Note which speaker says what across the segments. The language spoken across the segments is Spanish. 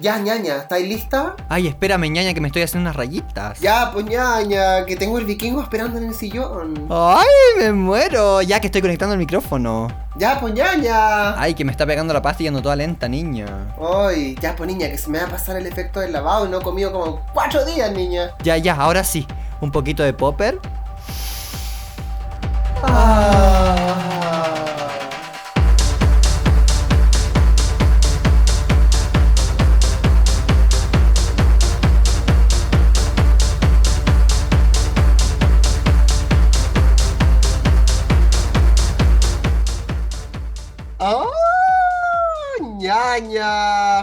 Speaker 1: Ya, ñaña, ¿estáis lista?
Speaker 2: Ay, espérame, ñaña, que me estoy haciendo unas rayitas.
Speaker 1: Ya, pues ñaña, que tengo el vikingo esperando en el sillón.
Speaker 2: Ay, me muero. Ya que estoy conectando el micrófono.
Speaker 1: Ya, pues ñaña.
Speaker 2: Ay, que me está pegando la pasta y ando toda lenta, niña.
Speaker 1: Ay, ya, pues niña, que se me va a pasar el efecto del lavado y no he comido como cuatro días, niña.
Speaker 2: Ya, ya, ahora sí. Un poquito de popper.
Speaker 1: Ah.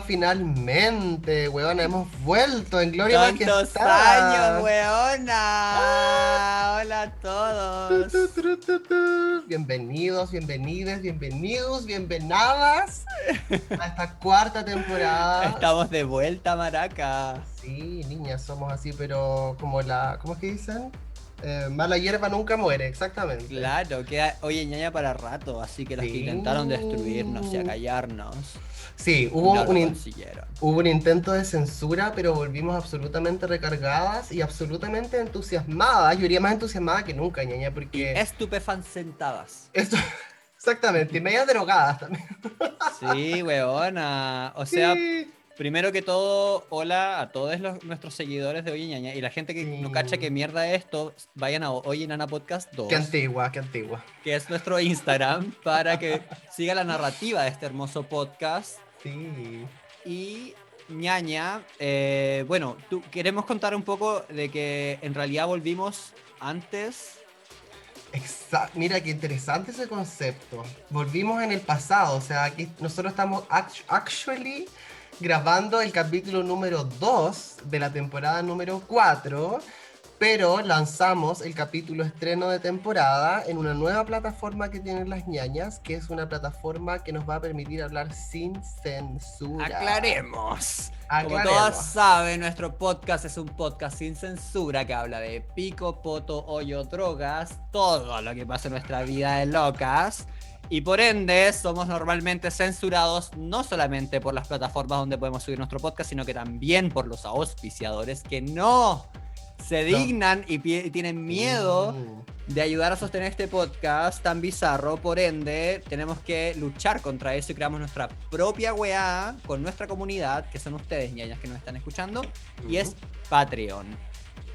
Speaker 1: Finalmente, weón, hemos vuelto en Gloria
Speaker 2: ¡Tantos
Speaker 1: Majestad.
Speaker 2: años, weona! Hola a todos.
Speaker 1: Tu, tu, tu, tu. Bienvenidos, bienvenidas, bienvenidos, bienvenadas a esta cuarta temporada.
Speaker 2: Estamos de vuelta, maraca.
Speaker 1: Sí, niñas, somos así, pero como la. ¿Cómo es que dicen? Eh, mala hierba nunca muere, exactamente.
Speaker 2: Claro, queda oye ñaña para rato, así que los que
Speaker 1: Sí.
Speaker 2: intentaron destruirnos y acallarnos
Speaker 1: Sí, hubo
Speaker 2: no
Speaker 1: un, in-
Speaker 2: consiguieron.
Speaker 1: hubo un intento de censura, pero volvimos absolutamente recargadas y absolutamente entusiasmadas. Yo iría más entusiasmada que nunca, ñaña, porque.
Speaker 2: Estupefan sentadas.
Speaker 1: Esto. Exactamente, y medias drogadas también.
Speaker 2: Sí, weona. O sea, primero que todo, hola a todos los- nuestros seguidores de Oye Ñaña y la gente que no
Speaker 1: Sí.
Speaker 2: cacha que mierda es esto, vayan a Oye Nana Podcast 2,
Speaker 1: Qué antigua, qué antigua.
Speaker 2: que es nuestro Instagram, para que siga la narrativa de este hermoso podcast.
Speaker 1: Sí.
Speaker 2: Y ñaña, eh, bueno, tú, queremos contar un poco de que en realidad volvimos antes.
Speaker 1: Mira qué interesante ese concepto. Volvimos en el pasado, o sea, aquí nosotros estamos act- actually grabando el capítulo número 2 de la temporada número 4, pero lanzamos el capítulo estreno de temporada en una nueva plataforma que tienen las ñañas, que es una plataforma que nos va a permitir hablar sin censura.
Speaker 2: Aclaremos. Como todas saben, nuestro podcast es un podcast sin censura que habla de pico, poto, hoyo, drogas, todo lo que pasa en nuestra vida de locas. Y por ende, somos normalmente censurados no solamente por las plataformas donde podemos subir nuestro podcast, sino que también por los auspiciadores que no se
Speaker 1: No.
Speaker 2: dignan y tienen miedo
Speaker 1: Mm.
Speaker 2: de ayudar a sostener este podcast tan bizarro. Por ende, tenemos que luchar contra eso y creamos nuestra propia weá con nuestra comunidad, que son ustedes, ñañas, que nos están escuchando, y es Patreon.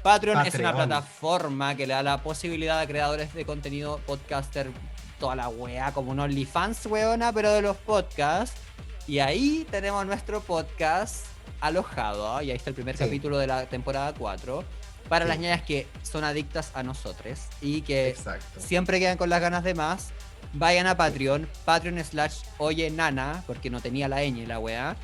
Speaker 2: Patreon, es una plataforma que le da la posibilidad a creadores de contenido, podcaster, toda la weá, como un OnlyFans, weona, pero de los podcasts. Y ahí tenemos nuestro podcast alojado, ¿ah? y ahí está el primer
Speaker 1: Sí.
Speaker 2: capítulo de la temporada 4. Para
Speaker 1: Sí.
Speaker 2: las ñañas que son adictas a nosotros y que
Speaker 1: Exacto.
Speaker 2: siempre quedan con las ganas de más, vayan a Patreon, Patreon slash oye nana, porque no tenía la ñ la weá.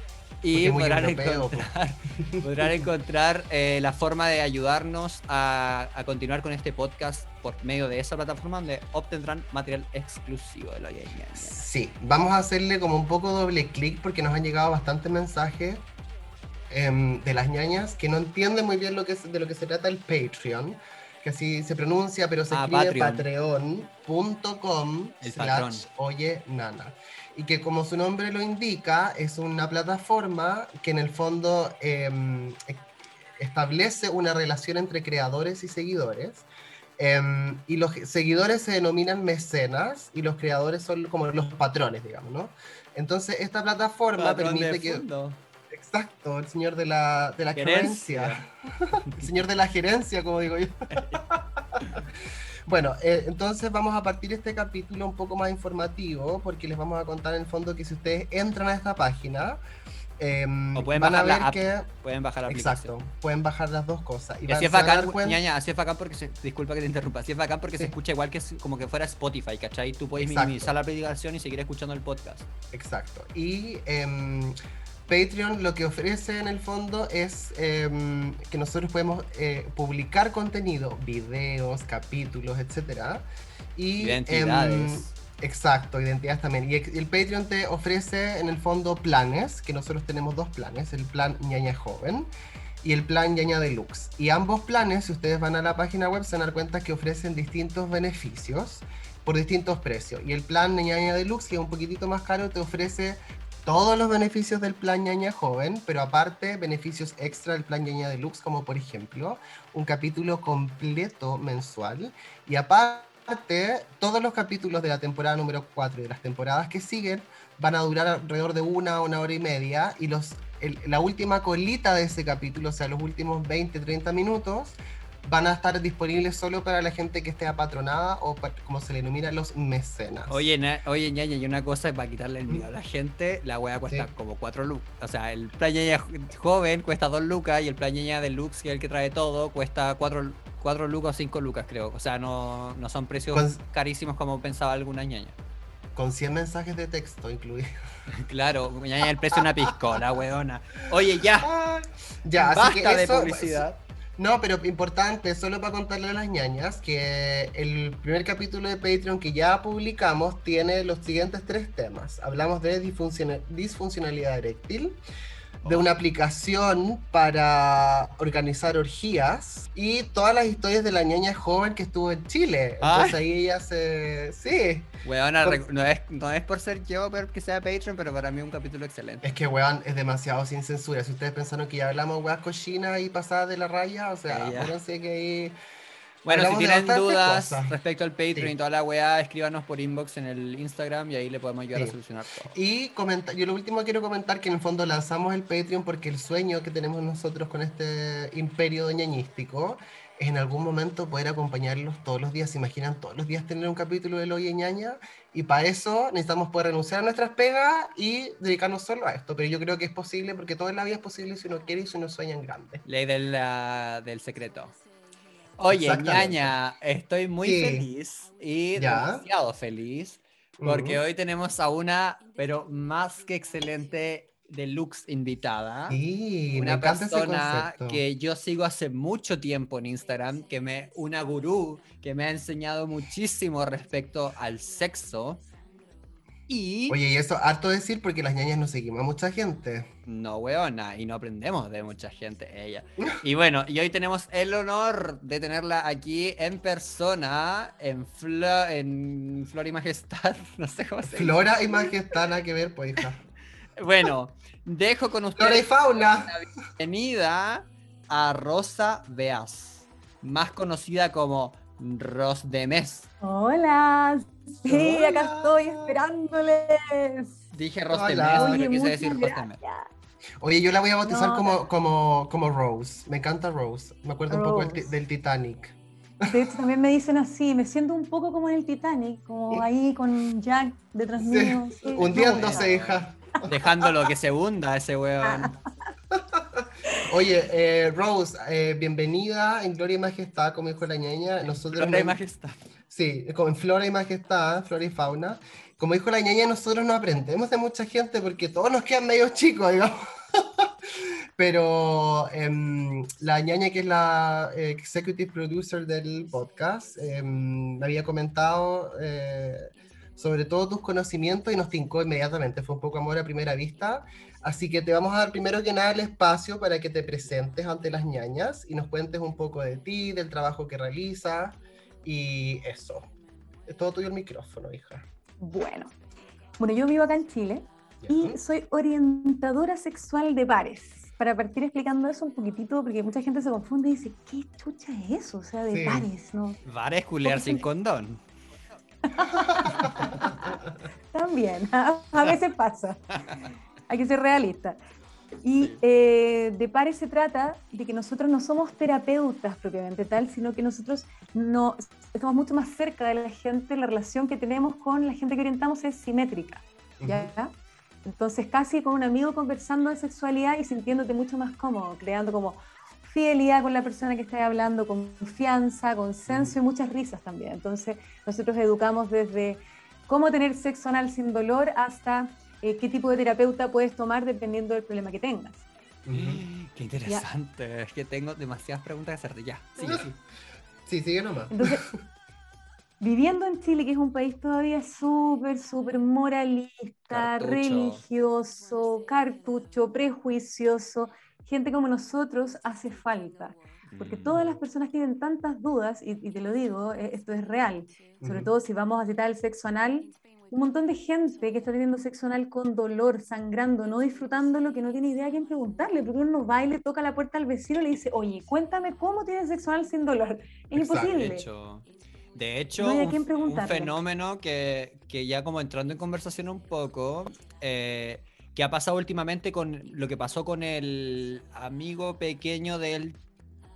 Speaker 2: Y podrán
Speaker 1: europeo,
Speaker 2: encontrar, podrán encontrar eh, la forma de ayudarnos a, a continuar con este podcast por medio de esa plataforma donde obtendrán material exclusivo de la Oye Ñaña.
Speaker 1: Sí, vamos a hacerle como un poco doble clic porque nos han llegado bastantes mensajes em, de las ñañas que no entienden muy bien lo que es, de lo que se trata el Patreon, que así se pronuncia, pero se
Speaker 2: Ah,
Speaker 1: escribe
Speaker 2: Patreon.
Speaker 1: patreon.com slash oye nana. Y que como su nombre lo indica, es una plataforma que en el fondo em, e- establece una relación entre creadores y seguidores. Em, y los seguidores se denominan mecenas y los creadores son como los patrones, digamos, ¿no? Entonces, esta plataforma
Speaker 2: Patrón
Speaker 1: permite que.
Speaker 2: fondo.
Speaker 1: Exacto, el señor de la, de la
Speaker 2: Gerencia.
Speaker 1: El señor de la gerencia, como digo yo. bueno, eh, entonces vamos a partir este capítulo un poco más informativo, porque les vamos a contar en el fondo que si ustedes entran a esta página, em,
Speaker 2: O pueden
Speaker 1: van a
Speaker 2: la
Speaker 1: ver
Speaker 2: app.
Speaker 1: que.
Speaker 2: Pueden bajar la aplicación.
Speaker 1: Exacto, pueden bajar las dos cosas.
Speaker 2: Y así es bacán,
Speaker 1: dar cuenta-
Speaker 2: ñaña, así es bacán porque se, disculpa que te interrumpa, así es bacán porque se escucha igual que es como que fuera Spotify, ¿cachai? Tú puedes
Speaker 1: Exacto.
Speaker 2: minimizar la aplicación y seguir escuchando el podcast.
Speaker 1: Exacto. Y em, Patreon lo que ofrece en el fondo es em, que nosotros podemos eh, publicar contenido, videos, capítulos, etcétera. Y,
Speaker 2: Identidades.
Speaker 1: em, exacto, identidades también. Y el Patreon te ofrece en el fondo planes, que nosotros tenemos dos planes, el plan ñaña joven y el plan ñaña deluxe. Y ambos planes, si ustedes van a la página web, se van a dar cuenta que ofrecen distintos beneficios por distintos precios. Y el plan ñaña deluxe, que es un poquitito más caro, te ofrece todos los beneficios del plan ñaña joven, pero aparte beneficios extra del plan ñaña deluxe, como por ejemplo un capítulo completo mensual. Y aparte, todos los capítulos de la temporada número 4 y de las temporadas que siguen van a durar alrededor de una, una hora y media. Y los, el- la última colita de ese capítulo, o sea, los últimos 20, 30 minutos, van a estar disponibles solo para la gente que esté apatronada o como se le denomina los mecenas.
Speaker 2: Oye, na- oye, ñaña, y una cosa para quitarle el miedo a la gente, la wea cuesta
Speaker 1: Sí.
Speaker 2: como 4 lucas. O sea, el plan ñaña jo- joven cuesta 2 lucas y el plan ñaña deluxe, que es el que trae todo, cuesta 4, lucas o 5 lucas, creo. O sea, no, no son precios
Speaker 1: Con-
Speaker 2: carísimos como pensaba alguna ñaña.
Speaker 1: Con 100 mensajes de texto incluidos.
Speaker 2: Claro, ñaña, el precio de una piscola, weona. Oye, ya,
Speaker 1: Ya, así
Speaker 2: basta de
Speaker 1: eso-
Speaker 2: publicidad.
Speaker 1: No, pero importante, solo para contarle a las ñañas, que el primer capítulo de Patreon que ya publicamos tiene los siguientes tres temas. Hablamos de disfunciona- disfuncionalidad eréctil, de una aplicación para organizar orgías y todas las historias de la ñaña joven que estuvo en Chile. Entonces
Speaker 2: Ay.
Speaker 1: ahí ella se... Sí,
Speaker 2: Weona,
Speaker 1: Por-
Speaker 2: no es, no es por ser yo pero que sea Patreon, pero para mí es un capítulo excelente.
Speaker 1: es que weón es demasiado sin censura. Si ustedes pensaron que ya hablamos weas cochinas y pasadas de la raya, o sea, acuérdense que ahí...
Speaker 2: Bueno, si
Speaker 1: Hablamos de
Speaker 2: tienen dudas
Speaker 1: cosas.
Speaker 2: respecto al Patreon
Speaker 1: Sí.
Speaker 2: y toda la weá, escríbanos por inbox en el Instagram y ahí le podemos ayudar a
Speaker 1: Sí.
Speaker 2: solucionar todo.
Speaker 1: Y comenta, yo lo último quiero comentar que en el fondo lanzamos el Patreon porque el sueño que tenemos nosotros con este imperio ñañístico es en algún momento poder acompañarlos todos los días. ¿Se imaginan todos los días tener un capítulo de Loy ñaña? Y para eso necesitamos poder renunciar a nuestras pegas y dedicarnos solo a esto. Pero yo creo que es posible porque todo en la vida es posible si uno quiere y si uno sueña en grande.
Speaker 2: Ley del, ah, del secreto. Oye, ñaña, estoy muy
Speaker 1: Sí.
Speaker 2: feliz y
Speaker 1: Ya.
Speaker 2: demasiado feliz porque
Speaker 1: Ujú.
Speaker 2: hoy tenemos a una, pero más que excelente deluxe invitada.
Speaker 1: Sí, me
Speaker 2: una
Speaker 1: ese
Speaker 2: persona
Speaker 1: concepto.
Speaker 2: que yo sigo hace mucho tiempo en Instagram, que me, una gurú que me ha enseñado muchísimo respecto al sexo. Y
Speaker 1: Oye, y eso harto decir porque las ñañas no seguimos a mucha gente.
Speaker 2: no weona, y no aprendemos de mucha gente ella. Y bueno, y hoy tenemos el honor de tenerla aquí en persona, en, Flo- en Flor y Majestad, no sé cómo se dice.
Speaker 1: Flora y majestad, nada que ver, pues hija.
Speaker 2: Bueno, dejo con
Speaker 1: Flora y
Speaker 2: ustedes
Speaker 1: fauna.
Speaker 2: bienvenida a Rosa Beas, más conocida como Ros de Mes.
Speaker 3: Hola, sí, acá estoy esperándoles.
Speaker 2: Dije Ros de. Mes,
Speaker 1: Oye,
Speaker 2: pero quise decir Ros de Mes.
Speaker 1: Oye, yo la voy a bautizar
Speaker 3: No,
Speaker 1: como, como, como Rose. Me encanta Rose. Me acuerdo un poco del, del Titanic.
Speaker 3: De hecho, también me dicen así, me siento un poco como en el Titanic, como ahí con Jack detrás
Speaker 1: Sí,
Speaker 3: mío. sí.
Speaker 1: Hundiéndose, hija.
Speaker 2: Dejándolo que se hunda ese weón.
Speaker 1: Oye, eh, Rose, eh, bienvenida en Gloria y Majestad, como dijo la ñaña. Nosotros
Speaker 2: Flora y
Speaker 1: no-
Speaker 2: Majestad.
Speaker 1: Sí, como en Flora y Majestad, Flora y Fauna. Como dijo la ñaña, nosotros no aprendemos de mucha gente porque todos nos quedan medio chicos, digamos. Pero em, la ñaña, que es la eh, executive producer del podcast, em, me había comentado eh, sobre todo tus conocimientos y nos tincó inmediatamente. Fue un poco amor a primera vista. Así que te vamos a dar primero que nada el espacio para que te presentes ante las ñañas y nos cuentes un poco de ti, del trabajo que realizas y eso. Es todo tuyo el micrófono, hija.
Speaker 3: Bueno, bueno, yo vivo acá en Chile
Speaker 1: ¿Ya?
Speaker 3: y soy orientadora sexual de pares. Para partir explicando eso un poquitito, porque mucha gente se confunde y dice, ¿qué chucha es eso? O sea, de
Speaker 1: Sí.
Speaker 3: pares, ¿no?
Speaker 2: Vares culear sin condón.
Speaker 3: También, a veces pasa. Hay que ser realista. Y eh, de pares se trata de que nosotros no somos terapeutas propiamente tal, sino que nosotros no estamos mucho más cerca de la gente, la relación que tenemos con la gente que orientamos es simétrica, ¿ya? Entonces casi con un amigo conversando de sexualidad y sintiéndote mucho más cómodo, creando como fidelidad con la persona que estás hablando, confianza, consenso y muchas risas también. Entonces nosotros educamos desde cómo tener sexo anal sin dolor hasta eh, qué tipo de terapeuta puedes tomar dependiendo del problema que tengas.
Speaker 1: Ujú.
Speaker 2: Qué interesante. Es que tengo demasiadas preguntas que hacerte. Ya, sí, sí.
Speaker 1: Sí, sigue nomás.
Speaker 3: Entonces, viviendo en Chile, que es un país todavía súper, súper moralista,
Speaker 2: Cartucho.
Speaker 3: religioso, cartucho, prejuicioso, gente como nosotros hace falta. Porque
Speaker 2: Mm.
Speaker 3: todas las personas tienen tantas dudas, y, y te lo digo, eh, esto es real, sobre
Speaker 1: Ujú.
Speaker 3: todo si vamos a citar el sexo anal, un montón de gente que está teniendo sexo anal con dolor, sangrando, no disfrutándolo, que no tiene idea a quién preguntarle, porque uno va y le toca la puerta al vecino y le dice, oye, cuéntame cómo tienes sexo anal sin dolor. Es
Speaker 1: Exacto.
Speaker 2: De
Speaker 3: imposible.
Speaker 2: hecho, de hecho
Speaker 3: No hay a
Speaker 2: un,
Speaker 3: quién
Speaker 2: un
Speaker 3: preguntarle.
Speaker 2: fenómeno que, que ya como entrando en conversación un poco, eh, que ha pasado últimamente con lo que pasó con el amigo pequeño del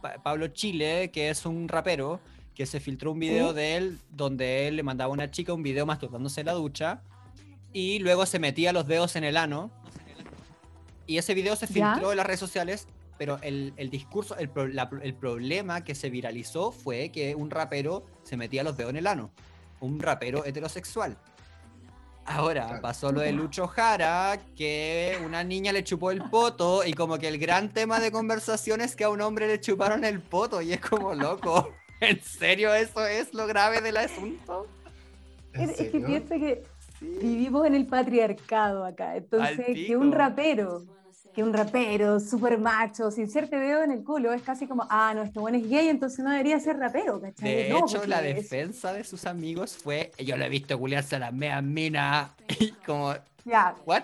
Speaker 2: Pa- Pablo Chile, que es un rapero, que se filtró un video
Speaker 3: Sí.
Speaker 2: de él donde él le mandaba a una chica un video masturbándose en la ducha y luego se metía los dedos en el ano. Y ese video se
Speaker 3: ¿Ya?
Speaker 2: filtró en las redes sociales, pero el, el discurso, el, pro- la- el problema que se viralizó fue que un rapero se metía los dedos en el ano. Un rapero heterosexual. Ahora pasó lo de Lucho Jara, que una niña le chupó el poto y como que el gran tema de conversación es que a un hombre le chuparon el poto y es como loco. ¿En serio eso es lo grave del asunto?
Speaker 1: ¿En
Speaker 3: Es, es que piensa que vivimos en el patriarcado acá. Entonces, que un rapero, que un rapero súper macho, sin serte dedo en el culo, es casi como, ah, no, este bueno es gay, entonces no debería ser rapero, ¿cachai?
Speaker 2: De
Speaker 3: No,
Speaker 2: hecho, la
Speaker 3: es-
Speaker 2: defensa de sus amigos fue, yo lo he visto culiarse a las meas minas y como,
Speaker 3: Ya,
Speaker 2: ¿what?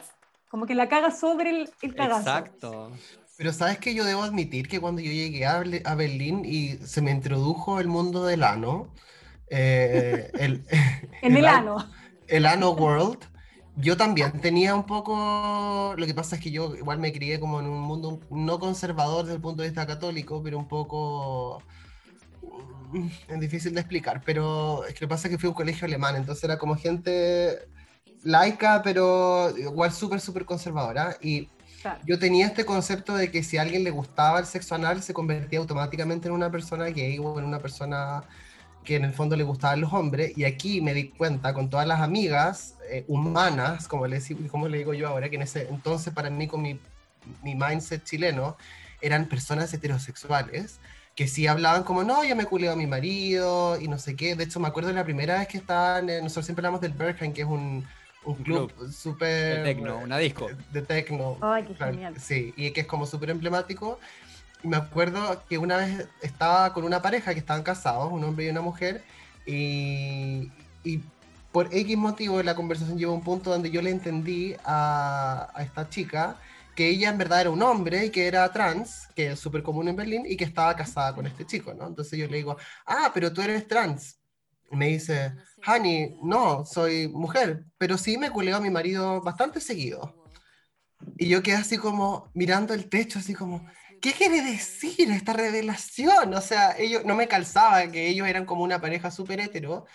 Speaker 3: como que la caga sobre el, el cagazo.
Speaker 2: Exacto.
Speaker 1: Pero sabes que yo debo admitir que cuando yo llegué a, Berlín y se me introdujo el mundo del ano, eh, el,
Speaker 3: En el
Speaker 1: an-
Speaker 3: ano.
Speaker 1: el Ano World, yo también tenía un poco, lo que pasa es que yo igual me crié como en un mundo no conservador desde el punto de vista católico, pero un poco mm, es difícil de explicar, pero es que lo que pasa es que fui a un colegio alemán, entonces era como gente laica, pero igual súper, súper conservadora, y Yo tenía este concepto de que si a alguien le gustaba el sexo anal, se convertía automáticamente en una persona gay o en una persona que en el fondo le gustaban los hombres. Y aquí me di cuenta con todas las amigas eh, humanas, como le, como le digo yo ahora, que en ese entonces para mí con mi, mi mindset chileno, eran personas heterosexuales que sí hablaban como, no, yo me culeo a mi marido y no sé qué. De hecho, me acuerdo de la primera vez que estaban, eh, nosotros siempre hablamos del Berghain, que es un, un club súper...
Speaker 2: De tecno, una disco.
Speaker 1: De tecno.
Speaker 3: Ay, qué
Speaker 1: Claro,
Speaker 3: genial.
Speaker 1: Sí, y que es como súper emblemático. Me acuerdo que una vez estaba con una pareja que estaban casados, un hombre y una mujer, y, y por X motivo la conversación llegó a un punto donde yo le entendí a, a esta chica que ella en verdad era un hombre y que era trans, que es súper común en Berlín, y que estaba casada con este chico, ¿no? Entonces yo le digo, ah, pero tú eres trans. Y me dice, Honey, no, soy mujer, pero sí me culeo a mi marido bastante seguido. Y yo quedé así como mirando el techo, así como, ¿qué quiere decir esta revelación? O sea, ellos, no me calzaba que ellos eran como una pareja súper hetero,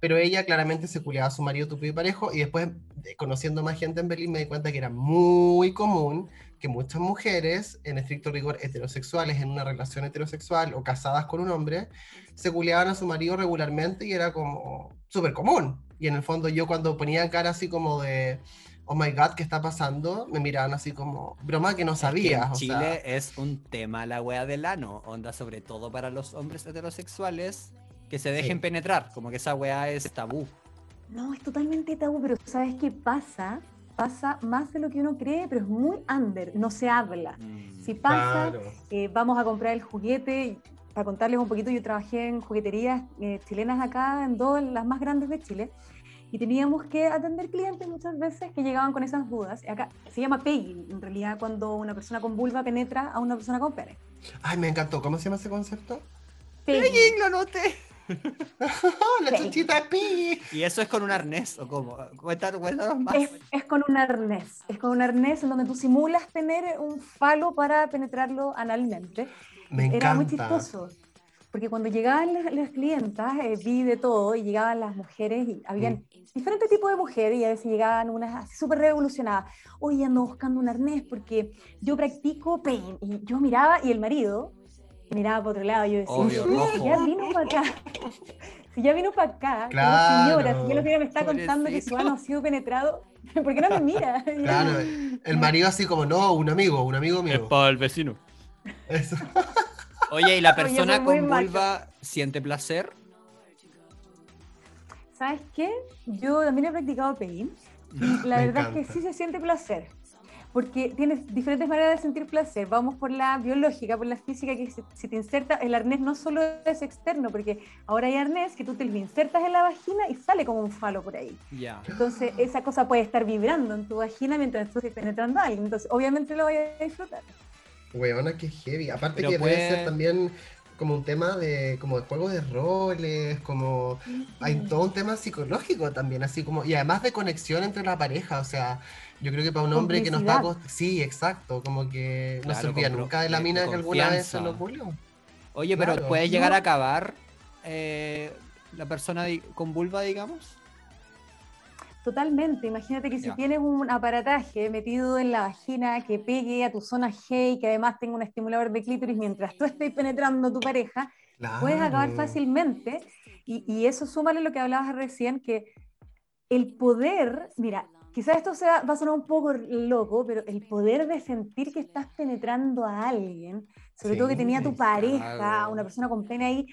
Speaker 1: pero ella claramente se culeaba a su marido tupido y parejo, y después, eh, conociendo más gente en Berlín, me di cuenta que era muy común que muchas mujeres, en estricto rigor heterosexuales, en una relación heterosexual o casadas con un hombre, se culeaban a su marido regularmente y era como súper común. Y en el fondo yo cuando ponía cara así como de, oh my god, ¿qué está pasando? Me miraban así como, broma que no
Speaker 2: Es que en
Speaker 1: o
Speaker 2: Chile
Speaker 1: sea,
Speaker 2: es un tema la wea del ano, onda sobre todo para los hombres heterosexuales que se dejen
Speaker 1: Sí.
Speaker 2: penetrar, como que esa wea es tabú.
Speaker 3: No, es totalmente tabú, pero ¿sabes qué pasa? Pasa más de lo que uno cree, pero es muy under, no se habla.
Speaker 2: Mm.
Speaker 3: Si pasa,
Speaker 1: claro.
Speaker 3: eh, vamos a comprar el juguete. Para contarles un poquito, yo trabajé en jugueterías eh, chilenas acá, en dos, las más grandes de Chile, y teníamos que atender clientes muchas veces que llegaban con esas dudas. Acá se llama pegging, en realidad, cuando una persona con vulva penetra a una persona con pene.
Speaker 1: Ay, me encantó. ¿Cómo se llama ese concepto?
Speaker 3: Pegging.
Speaker 2: lo noté.
Speaker 1: ¡Oh, la de Piggy!
Speaker 2: ¿Y eso es con un arnés o cómo? Cuéntanos, cuéntanos más.
Speaker 3: Es, es con un arnés, es con un arnés en donde tú simulas tener un falo para penetrarlo analmente.
Speaker 1: Me encanta.
Speaker 3: Era muy chistoso, porque cuando llegaban las, las clientas, eh, vi de todo, y llegaban las mujeres, y habían
Speaker 1: Mm.
Speaker 3: diferentes tipos de mujeres, y a veces llegaban unas súper revolucionadas. Oye, ando buscando un arnés porque yo practico pain. Y yo miraba, y el marido miraba para otro lado, y yo decía,
Speaker 2: Obvio,
Speaker 3: "Sí,
Speaker 2: rojo.
Speaker 3: ya vino para acá. Si ya vino para acá,
Speaker 1: Claro.
Speaker 3: como señora, si ya lo que me está contando que su ano ha sido penetrado, ¿por qué no me mira?
Speaker 1: Claro, el marido así como, no, un amigo, un amigo mío.
Speaker 2: para el vecino.
Speaker 1: Eso.
Speaker 2: Oye, ¿y la persona con
Speaker 3: macho.
Speaker 2: vulva siente placer?
Speaker 3: ¿Sabes qué? Yo también he practicado pein. La
Speaker 1: Me
Speaker 3: verdad es que sí se siente placer. Porque tienes diferentes maneras de sentir placer. Vamos por la biológica, por la física, que si, te inserta el arnés no solo es externo, porque ahora hay arnés que tú te lo insertas en la vagina y sale como un falo por ahí.
Speaker 2: Ya.
Speaker 3: Entonces, esa cosa puede estar vibrando en tu vagina mientras tú estés penetrando a alguien. Entonces, obviamente lo vayas a disfrutar.
Speaker 1: Weona, que heavy. Aparte
Speaker 2: Pero
Speaker 1: que debe
Speaker 2: puede-
Speaker 1: ser también como un tema de como de juego de roles, como hay todo un tema psicológico también, así como y además de conexión entre la pareja, o sea, yo creo que para un hombre que no está sí, exacto, como que no se
Speaker 2: Claro,
Speaker 1: olvida
Speaker 2: con pro-
Speaker 1: nunca de la mina
Speaker 2: de
Speaker 1: que alguna vez se lo pulió.
Speaker 2: Oye, pero
Speaker 1: Claro.
Speaker 2: ¿puedes llegar
Speaker 3: No.
Speaker 2: a acabar eh, la persona con vulva, digamos?
Speaker 3: Totalmente. Imagínate que si tienes un aparataje metido en la vagina que pegue a tu zona G y que además tenga un estimulador de clítoris mientras tú estés penetrando a tu pareja, puedes acabar fácilmente. Y, y eso súmale lo que hablabas recién, que el poder, mira, quizás esto sea, va a sonar un poco loco, pero el poder de sentir que estás penetrando a alguien, sobre todo que tenía tu pareja,
Speaker 2: claro.
Speaker 3: una persona con pene ahí,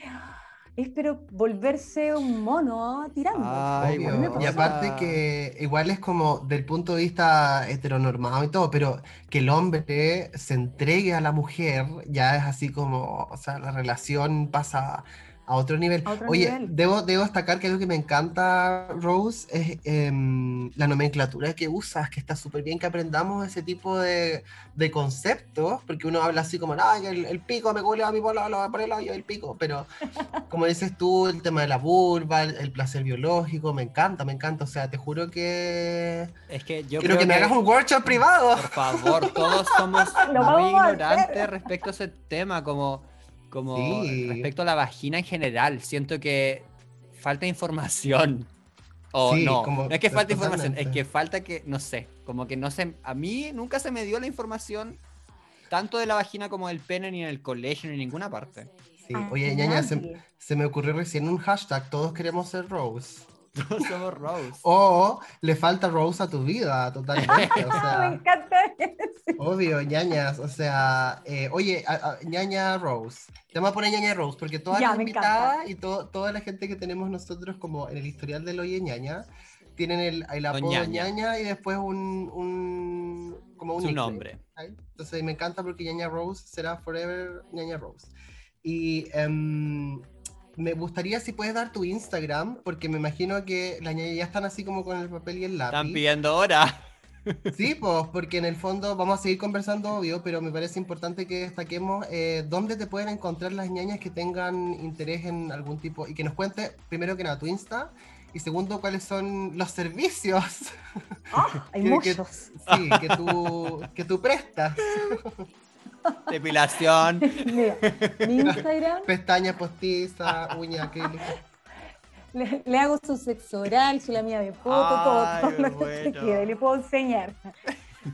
Speaker 3: es pero volverse un mono tirando.
Speaker 2: Ay,
Speaker 1: Y aparte que igual es como del punto de vista heteronormado y todo, pero que el hombre se entregue a la mujer ya es así como, o sea, la relación pasa a otro nivel.
Speaker 3: A otro
Speaker 1: Oye,
Speaker 3: nivel.
Speaker 1: Debo, debo destacar que algo que me encanta, Rose, es em, la nomenclatura que usas, que está súper bien que aprendamos ese tipo de, de conceptos, porque uno habla así como, ay, el, el pico me cuelga a mi pololo por el hoyo el pico, pero como dices tú, el tema de la vulva, el, el placer biológico, me encanta, me encanta, o sea, te juro que
Speaker 2: Es que yo
Speaker 1: quiero
Speaker 2: creo
Speaker 1: que me hagas un workshop privado.
Speaker 2: Por favor, todos somos
Speaker 3: Lo
Speaker 2: muy ignorantes respecto a ese tema, como, como
Speaker 1: Sí.
Speaker 2: respecto a la vagina en general. Siento que falta información. O
Speaker 1: Sí,
Speaker 2: no,
Speaker 1: como-
Speaker 2: no es que falte información, es que falta que, no sé, como que no sé, a mí nunca se me dio la información tanto de la vagina como del pene, ni en el colegio, ni en ninguna parte.
Speaker 1: Sí,
Speaker 3: A
Speaker 1: oye, ñaña, se me ocurrió recién un hashtag, todos queremos ser Rose.
Speaker 2: Todos somos Rose.
Speaker 1: O le falta Rose a tu vida, totalmente. O
Speaker 3: Ah, me
Speaker 1: sea,
Speaker 3: encanta
Speaker 1: obvio, ñañas. O sea, eh, oye, a- a- ñaña Rose. Te vamos a poner ñaña Rose, porque todas
Speaker 3: Ya,
Speaker 1: las invitadas y to- toda la gente que tenemos nosotros como en el historial del Oye ñaña, tienen el, el apodo
Speaker 2: ñaña.
Speaker 1: ñaña y después un, un como un
Speaker 2: Su nombre.
Speaker 1: Entonces me encanta porque ñaña Rose será forever ñaña Rose. Y em, me gustaría si puedes dar tu Instagram, porque me imagino que las ñañas ya están así como con el papel y el lápiz.
Speaker 2: Están pidiendo hora.
Speaker 1: Sí, pues, porque en el fondo vamos a seguir conversando, obvio, pero me parece importante que destaquemos eh, dónde te pueden encontrar las ñañas que tengan interés en algún tipo y que nos cuente, primero que nada, tu Insta y segundo, cuáles son los servicios
Speaker 3: Ah, hay
Speaker 1: que, que-
Speaker 3: muchos.
Speaker 1: sí, que, tú, que tú prestas.
Speaker 2: Depilación.
Speaker 3: Mira, mi Instagram
Speaker 1: Pestañas postizas, uña acrílica.
Speaker 3: le, le hago su sexo oral, su lamida de poto,
Speaker 2: Ay,
Speaker 3: todo, todo lo que
Speaker 2: bueno.
Speaker 3: usted quiera, y le puedo enseñar.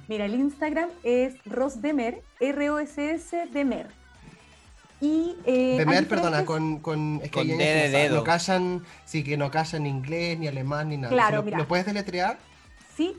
Speaker 3: Mira, el Instagram es Rosdemer, R-O-S-S Demer. Y, eh,
Speaker 1: Demer, perdona, con, con, es que
Speaker 2: Con D de
Speaker 1: que
Speaker 2: dedo.
Speaker 1: no callan, sí, que no callan inglés, ni alemán, ni nada.
Speaker 3: Claro,
Speaker 1: ¿Lo,
Speaker 3: mira.
Speaker 1: ¿Lo puedes deletrear?
Speaker 3: Sí,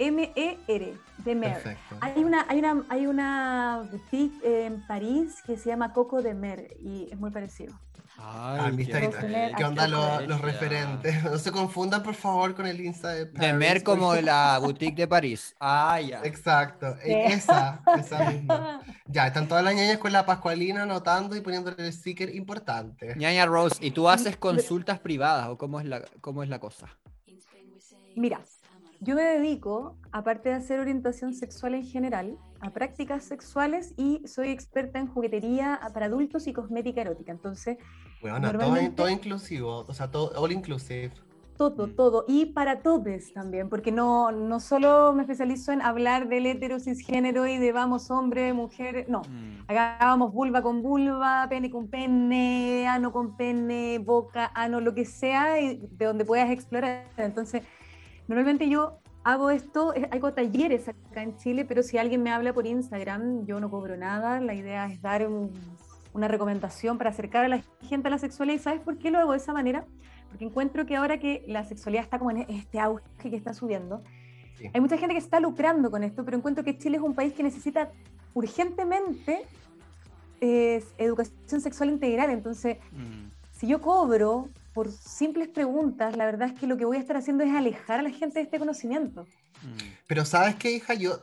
Speaker 3: R-O-S-S-D-E-M-E-R, Demer.
Speaker 1: Perfecto.
Speaker 3: Hay una, hay, una, hay una boutique en París que se llama Coco de Mer y es muy parecido.
Speaker 2: Ay,
Speaker 1: Ah, viste,
Speaker 2: qué
Speaker 1: ¿Qué onda los, referentes? No se confundan, por favor, con el Insta de Paris.
Speaker 2: De Mer como
Speaker 1: porque-
Speaker 2: la boutique de París. Ah, ya.
Speaker 1: Exacto,
Speaker 3: Sí.
Speaker 1: e- esa, esa misma. Ya, están todas las ñañas con la Pascualina anotando y poniéndole el sticker importante.
Speaker 2: Ñaña Rose, ¿y tú haces consultas privadas o cómo es la, cómo es la cosa?
Speaker 3: Mira, yo me dedico, aparte de hacer orientación sexual en general, a prácticas sexuales y soy experta en juguetería para adultos y cosmética erótica. Entonces,
Speaker 1: Bueno, todo,
Speaker 3: Normalmente-
Speaker 1: todo inclusivo, o sea, todo all inclusive.
Speaker 3: todo,
Speaker 2: Mm.
Speaker 3: todo. Y para todos también, porque no, no solo me especializo en hablar del hetero cisgénero y de vamos hombre, mujer, no.
Speaker 2: Mm.
Speaker 3: Acá vamos vulva con vulva, pene con pene, ano con pene, boca, ano, lo que sea, y de donde puedas explorar. Entonces, normalmente yo hago esto, eh, hago talleres acá en Chile, pero si alguien me habla por Instagram, yo no cobro nada. La idea es dar un- una recomendación para acercar a la gente a la sexualidad. ¿Y sabes por qué lo hago de esa manera? Porque encuentro que ahora que la sexualidad está como en este auge que está subiendo,
Speaker 1: Sí.
Speaker 3: hay mucha gente que está lucrando con esto, pero encuentro que Chile es un país que necesita urgentemente eh, educación sexual integral. Entonces,
Speaker 2: Mm.
Speaker 3: si yo cobro por simples preguntas, la verdad es que lo que voy a estar haciendo es alejar a la gente de este conocimiento.
Speaker 2: Mm.
Speaker 1: Pero sabes qué, hija, yo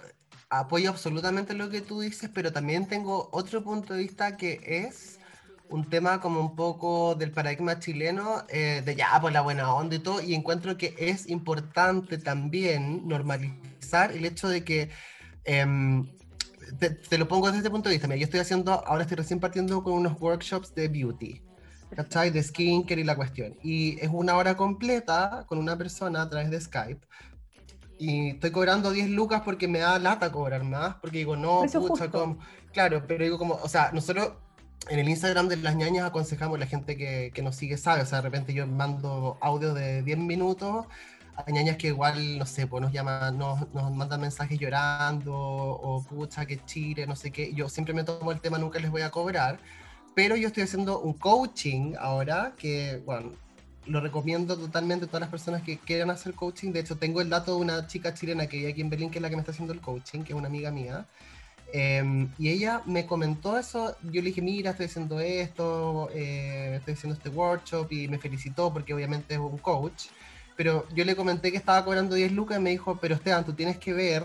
Speaker 1: apoyo absolutamente lo que tú dices, pero también tengo otro punto de vista que es un tema como un poco del paradigma chileno, eh, de ya, por la buena onda y todo, y encuentro que es importante también normalizar el hecho de que, em, te, te lo pongo desde este punto de vista, mira, yo estoy haciendo, ahora estoy recién partiendo con unos workshops de beauty, ¿cachai? De skincare y la cuestión, y es una hora completa con una persona a través de Skype, y estoy cobrando 10 lucas porque me da lata cobrar más, porque digo, no, pucha, como... Claro, pero digo como, o sea, nosotros en el Instagram de las ñañas aconsejamos a la gente que, que nos sigue sabe, o sea, de repente yo mando audio de 10 minutos. A ñañas que igual, no sé, pues nos llaman, nos, nos mandan mensajes llorando, o pucha, que chile, no sé qué, yo siempre me tomo el tema, nunca les voy a cobrar, pero yo estoy haciendo un coaching ahora, que, bueno, lo recomiendo totalmente a todas las personas que quieran hacer coaching. De hecho, tengo el dato de una chica chilena que vive aquí en Berlín, que es la que me está haciendo el coaching, que es una amiga mía. Em, y ella me comentó eso. Yo le dije, mira, estoy haciendo esto, eh, estoy haciendo este workshop y me felicitó porque obviamente es un coach. Pero yo le comenté que estaba cobrando 10 lucas y me dijo, pero Esteban, tú tienes que ver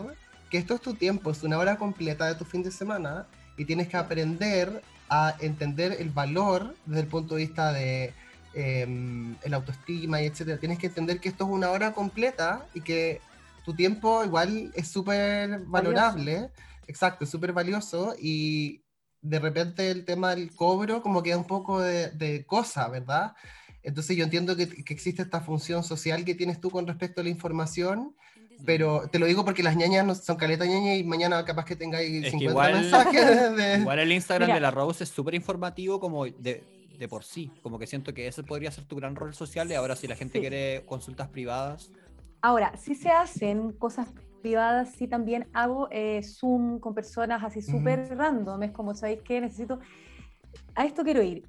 Speaker 1: que esto es tu tiempo, es una hora completa de tu fin de semana y tienes que aprender a entender el valor desde el punto de vista de em, el autoestima y etcétera. Tienes que entender que esto es una hora completa y que tu tiempo igual es súper valorable. Exacto, es súper valioso y de repente el tema del cobro como queda un poco de, de cosa, ¿verdad? Entonces yo entiendo que, que existe esta función social que tienes tú con respecto a la información, pero te lo digo porque las ñañas no son caleta ñaña y mañana capaz que tengáis
Speaker 2: Es que
Speaker 1: 50
Speaker 2: igual-
Speaker 1: mensajes de...
Speaker 2: Igual el Instagram
Speaker 3: Mira.
Speaker 2: de la Rose es súper informativo como de, de por sí. Como que siento que ese podría ser tu gran rol social y ahora si la gente
Speaker 3: Sí.
Speaker 2: quiere consultas privadas.
Speaker 3: Ahora, si se hacen cosas privadas, sí también hago eh, Zoom con personas así súper random. Es como, ¿sabéis qué? Necesito... A esto quiero ir.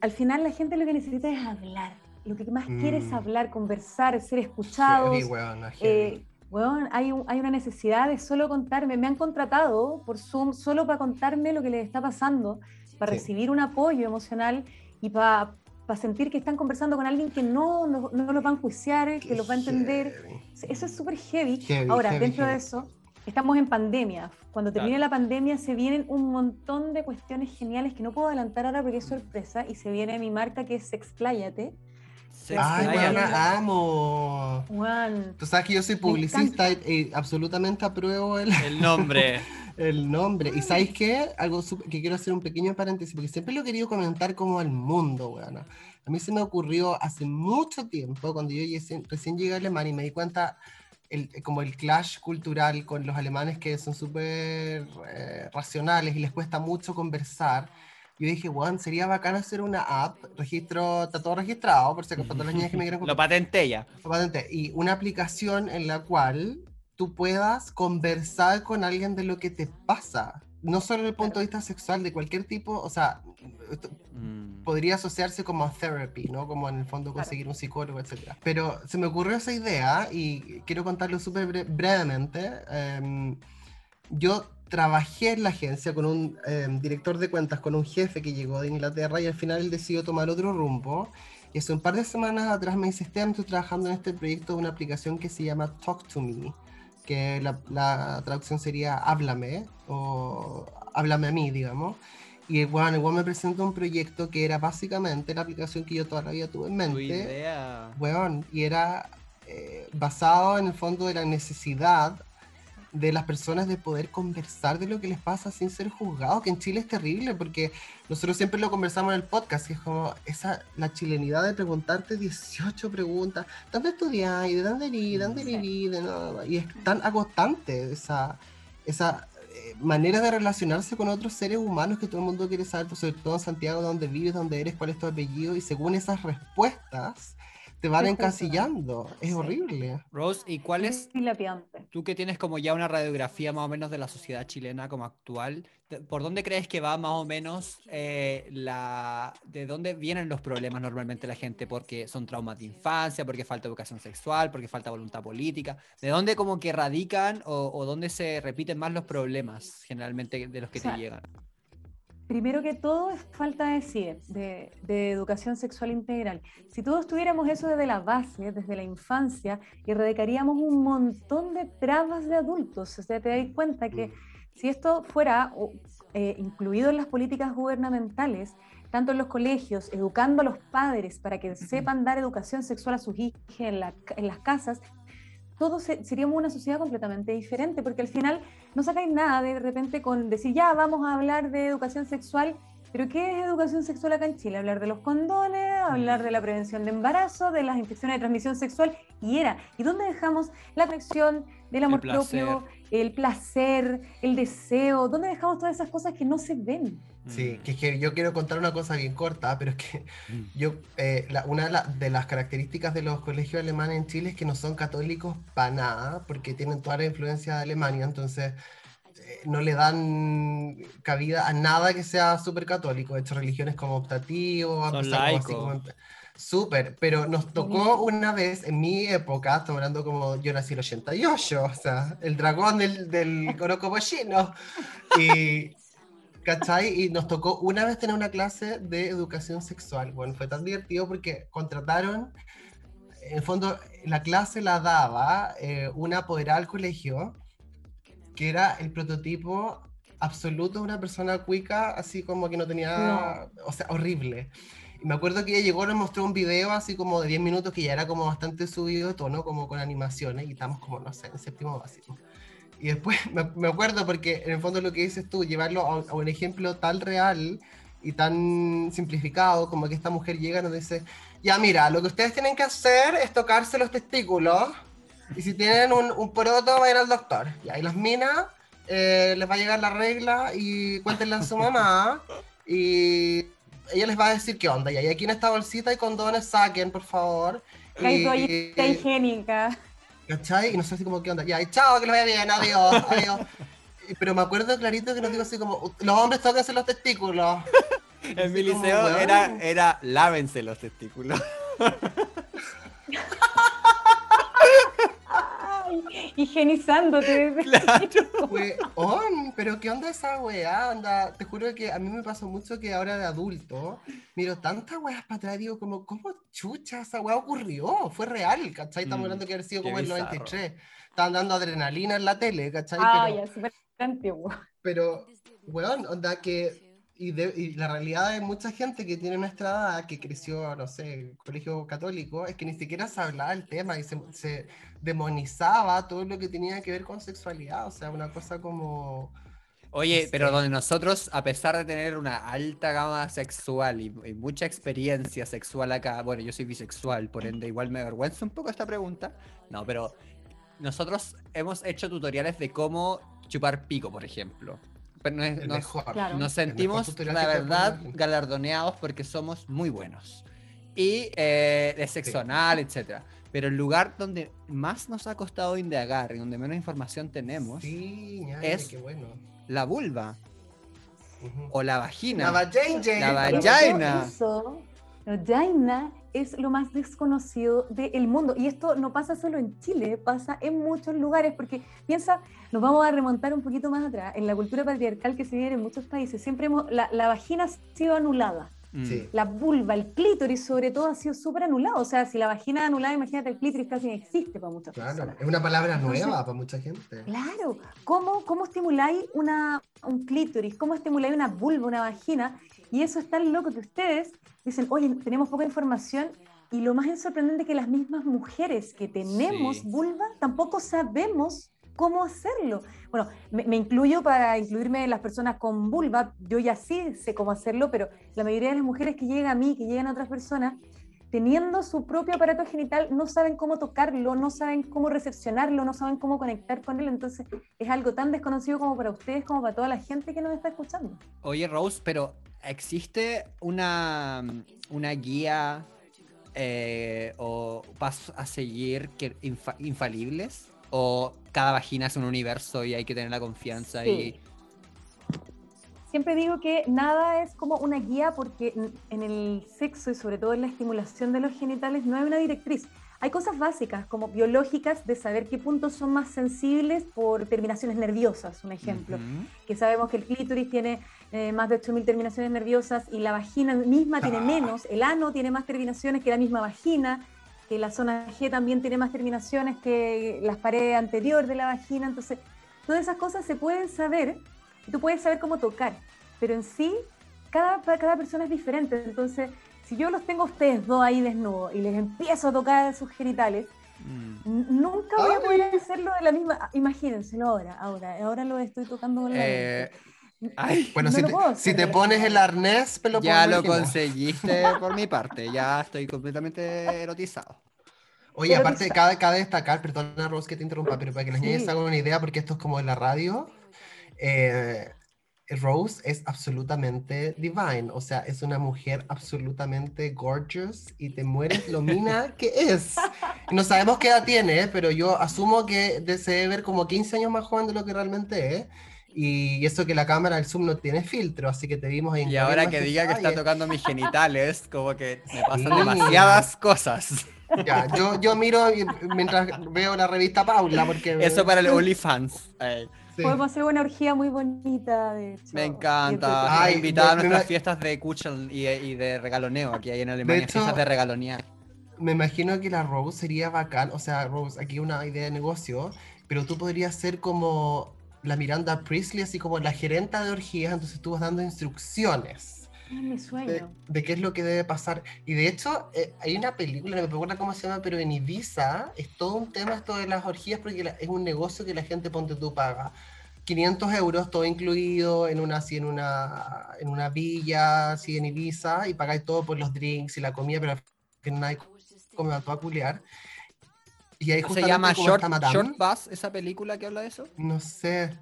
Speaker 3: Al final la gente lo que necesita es hablar. Lo que más quiere es
Speaker 1: Mm.
Speaker 3: hablar, conversar, ser escuchados.
Speaker 1: Heavy, weona, heavy.
Speaker 3: Eh, weón, hay, un- hay una necesidad de solo contarme. Me han contratado por Zoom solo para contarme lo que les está pasando, para
Speaker 1: Sí.
Speaker 3: recibir un apoyo emocional y para sentir que están conversando con alguien que no, no, no los va a enjuiciar, que los va a entender.
Speaker 1: Heavy.
Speaker 3: Eso es súper heavy.
Speaker 1: Heavy,
Speaker 3: Ahora,
Speaker 1: heavy,
Speaker 3: dentro de eso, estamos en pandemia. Cuando termine
Speaker 2: Claro.
Speaker 3: la pandemia se vienen un montón de cuestiones geniales que no puedo adelantar ahora porque es sorpresa y se viene mi marca que es Expláyate.
Speaker 1: Ay,
Speaker 3: weona,
Speaker 1: amo.
Speaker 3: Juan,
Speaker 1: Tú sabes que yo soy publicista y, y absolutamente apruebo el,
Speaker 2: El nombre.
Speaker 1: el nombre. ¿Y sabéis qué? Algo que quiero hacer un pequeño paréntesis, porque siempre lo he querido comentar como al mundo, weona. A mí se me ocurrió hace mucho tiempo, cuando yo recién, recién llegué a Alemania y me di cuenta el, como el clash cultural con los alemanes que son súper eh, racionales y les cuesta mucho conversar. Yo dije, weón, sería bacán hacer una app, registro, está todo registrado, por si acaso, todas las niñas que me quieran
Speaker 2: Lo patenté ya.
Speaker 1: lo patente, y una aplicación en la cual tú puedas conversar con alguien de lo que te pasa. No solo desde el punto de vista sexual, de cualquier tipo, o sea, esto
Speaker 2: Mm.
Speaker 1: podría asociarse como a therapy, ¿no? Como en el fondo conseguir un psicólogo, etc. Pero se me ocurrió esa idea y quiero contarlo súper bre- brevemente. Em, yo trabajé en la agencia con un em, director de cuentas, con un jefe que llegó de Inglaterra y al final él decidió tomar otro rumbo. Y hace un par de semanas atrás me dice, Esteban, estoy trabajando en este proyecto de una aplicación que se llama Talk to Me, que la, la traducción sería Háblame, o Háblame a mí, digamos. Y bueno, igual me presentó un proyecto que era básicamente la aplicación que yo toda la vida tuve en
Speaker 2: Tu
Speaker 1: mente.
Speaker 2: idea.
Speaker 1: Weón, y era eh, basado en el fondo de la necesidad de las personas de poder conversar de lo que les pasa sin ser juzgados, que en Chile es terrible, porque nosotros siempre lo conversamos en el podcast, que es como esa, la chilenidad de preguntarte 18 preguntas, ¿dónde estudiáis? ¿De dónde eres? ¿De dónde vivís? Y es tan agotante esa, esa eh, manera de relacionarse con otros seres humanos que todo el mundo quiere saber, sobre todo en Santiago, dónde vives, dónde eres, cuál es tu apellido, y según esas respuestas te van encasillando. Es
Speaker 3: Sí.
Speaker 1: horrible.
Speaker 2: Rose, ¿y cuál es tú que tienes como ya una radiografía más o menos de la sociedad chilena como actual, ¿por dónde crees que va más o menos eh, la... de dónde vienen los problemas normalmente la gente? Porque son traumas de infancia, porque falta educación sexual, porque falta voluntad política. ¿De dónde como que radican o, o dónde se repiten más los problemas generalmente de los que
Speaker 3: O sea,
Speaker 2: te llegan?
Speaker 3: Primero que todo es falta de CIE, de, de, educación sexual integral. Si todos tuviéramos eso desde la base, desde la infancia, erradicaríamos un montón de trabas de adultos. O sea, te das cuenta que mm. si esto fuera eh, incluido en las políticas gubernamentales, tanto en los colegios, educando a los padres para que sepan dar educación sexual a sus hijos en, en las casas, todos seríamos una sociedad completamente diferente, porque al final no sacáis nada de repente con decir, ya, vamos a hablar de educación sexual, pero ¿qué es educación sexual acá en Chile? Hablar de los condones, hablar de la prevención de embarazo, de las infecciones de transmisión sexual, y era, ¿y dónde dejamos la conexión del amor propio, el placer, el deseo? ¿Dónde dejamos todas esas cosas que no se ven?
Speaker 1: Sí, mm. que es que yo quiero contar una cosa bien corta, pero es que mm. yo, eh, una de, las características de los colegios alemanes en Chile es que no son católicos para nada, porque tienen toda la influencia de Alemania, entonces eh, no le dan cabida a nada que sea súper católico, de hecho religiones como optativo,
Speaker 2: son laicos.
Speaker 1: Súper, pero nos tocó una vez en mi época, estoy hablando como yo nací en el 88, o sea, el dragón del, del chino. Y, ¿Cachai? Y nos tocó una vez tener una clase de educación sexual. Bueno, fue tan divertido porque contrataron, en el fondo, la clase la daba eh, una apoderada al colegio, que era el prototipo absoluto de una persona cuica, así como que no tenía, o sea, horrible. Y me acuerdo que ella llegó, nos mostró un video así como de 10 minutos que ya era como bastante subido de tono, como con animaciones, y estamos como, no sé, en séptimo básico. Y después me, acuerdo porque en el fondo lo que dices tú, llevarlo a, un ejemplo tan real y tan simplificado como que esta mujer llega y nos dice, ya mira, lo que ustedes tienen que hacer es tocarse los testículos y si tienen un, un poroto vayan al doctor. Y ahí las minas eh, les va a llegar la regla y cuéntenle a su mamá y ella les va a decir qué onda. Y ahí aquí en esta bolsita hay condones, saquen por favor.
Speaker 3: Hay toallita higiénica.
Speaker 1: ¿Cachai? Y no sé así como qué onda. Ya, y chao, que lo vaya bien, adiós, adiós. Pero me acuerdo clarito que nos dijo así como, los hombres tóquense los testículos.
Speaker 2: en mi liceo era, era lávense los testículos.
Speaker 3: higienizándote.
Speaker 1: Claro. pero ¿qué onda esa weá? Onda, te juro que a mí me pasó mucho que ahora de adulto miro tantas weas para atrás, digo, como, ¿cómo chucha esa weá ocurrió? Fue real, ¿cachai? Estamos mm, hablando que haber sido como el 93. Estaban dando adrenalina en la tele, ¿cachai?
Speaker 3: Ah, pero, ya, súper antiguo.
Speaker 1: Pero, weón, onda que y, y, la realidad de mucha gente que tiene nuestra edad, que creció, no sé, colegio católico, es que ni siquiera se hablaba del tema y se, se, demonizaba todo lo que tenía que ver con sexualidad, o sea, una cosa como...
Speaker 2: Oye, pero donde nosotros, a pesar de tener una alta gama sexual y, mucha experiencia sexual acá, bueno, yo soy bisexual, por ende igual me avergüenza un poco esta pregunta, no, pero nosotros hemos hecho tutoriales de cómo chupar pico, por ejemplo. Pero nos, sentimos, la verdad, galardoneados porque somos muy buenos. Y eh, de sexo anal, etc. Pero el lugar donde más nos ha costado indagar y donde menos información tenemos es la vulva. O la vagina.
Speaker 1: La vagina.
Speaker 2: La vagina.
Speaker 3: La vagina es lo más desconocido del mundo. Y esto no pasa solo en Chile, pasa en muchos lugares, porque piensa, nos vamos a remontar un poquito más atrás, en la cultura patriarcal que se vive en muchos países, siempre la, vagina ha sido anulada. Mm. La vulva, el clítoris sobre todo ha sido súper anulado. O sea, si la vagina es anulada, imagínate, el clítoris casi no existe para muchas
Speaker 1: claro,
Speaker 3: personas.
Speaker 1: Es una palabra nueva para mucha gente.
Speaker 3: Claro. ¿Cómo, cómo estimuláis una, un clítoris? ¿Cómo estimuláis una vulva, una vagina? Y eso es tan loco que ustedes dicen, oye, tenemos poca información y lo más sorprendente es que las mismas mujeres que tenemos vulva tampoco sabemos cómo hacerlo. Bueno, me, incluyo para incluirme las personas con vulva, yo ya sí sé cómo hacerlo, pero la mayoría de las mujeres que llegan a mí, que llegan a otras personas, teniendo su propio aparato genital, no saben cómo tocarlo, no saben cómo recepcionarlo, no saben cómo conectar con él. Entonces, es algo tan desconocido como para ustedes, como para toda la gente que nos está escuchando.
Speaker 2: Oye, Rose, pero ¿existe una, una guía eh, o pasos a seguir que infalibles? ¿O cada vagina es un universo y hay que tener la confianza y
Speaker 3: siempre digo que nada es como una guía porque en el sexo y sobre todo en la estimulación de los genitales no hay una directriz. Hay cosas básicas como biológicas de saber qué puntos son más sensibles por terminaciones nerviosas, un ejemplo.
Speaker 2: Ujú.
Speaker 3: Que sabemos que el clítoris tiene eh, más de 8.000 terminaciones nerviosas y la vagina misma tiene
Speaker 1: Ah.
Speaker 3: menos, el ano tiene más terminaciones que la misma vagina, que la zona G también tiene más terminaciones que las paredes anteriores de la vagina. Entonces, todas esas cosas se pueden saber y tú puedes saber cómo tocar, pero en sí, cada, cada persona es diferente. Entonces, si yo los tengo a ustedes dos ahí desnudos y les empiezo a tocar sus genitales,
Speaker 2: Mm.
Speaker 3: nunca voy a poder hacerlo de la misma. Imagínenselo ahora, ahora, ahora lo estoy tocando con la
Speaker 2: Eh, ay,
Speaker 1: Bueno,
Speaker 3: No
Speaker 1: si, te, si te
Speaker 3: de
Speaker 1: pones el arnés, me lo
Speaker 2: ya lo
Speaker 1: imaginar.
Speaker 2: conseguiste por mi parte, ya estoy completamente erotizado.
Speaker 1: Oye, aparte, cabe, cabe destacar, perdona Rose que te interrumpa, pero para que las niñas
Speaker 3: Sí.
Speaker 1: se hagan una idea, porque esto es como en la radio, eh, Rose es absolutamente divine, o sea, es una mujer absolutamente gorgeous y te mueres lo mina que es. No sabemos qué edad tiene, pero yo asumo que de- se debe ver como 15 años más joven de lo que realmente es. Y eso que la cámara del Zoom no tiene filtro, así que te vimos en
Speaker 2: Y ahora que diga que está tocando mis genitales, como que me pasan demasiadas cosas.
Speaker 1: Ya, yo, yo miro mientras veo la revista Paula, porque...
Speaker 2: Eso para el OnlyFans.
Speaker 1: Sí.
Speaker 3: Podemos hacer una orgía muy bonita, de hecho.
Speaker 2: me encanta.
Speaker 1: Ay,
Speaker 2: invitada a
Speaker 1: me- me
Speaker 2: nuestras
Speaker 1: ma-
Speaker 2: fiestas de Kuchel y, y de regaloneo. Aquí hay en Alemania
Speaker 1: hecho-
Speaker 2: fiestas de regalonear.
Speaker 1: Me imagino que la Rose sería bacán, o sea, Rose, aquí una idea de negocio, pero tú podrías ser como la Miranda Priestley, así como la gerenta de orgías, entonces tú vas dando instrucciones
Speaker 3: Es mi
Speaker 1: de,
Speaker 3: sueño.
Speaker 1: de qué es lo que debe pasar. Y de hecho, eh, hay una película, no me acuerdo cómo se llama, pero en Ibiza es todo un tema esto de las orgías, porque la- es un negocio que la gente, ponte tú, paga. 500 euros, todo incluido en una, así, en una, en una villa, así en Ibiza, y pagáis todo por los drinks y la comida, pero que nadie come a culear. Y ahí
Speaker 2: Se llama Short, Short Bus, esa película que habla de eso.
Speaker 1: no sé,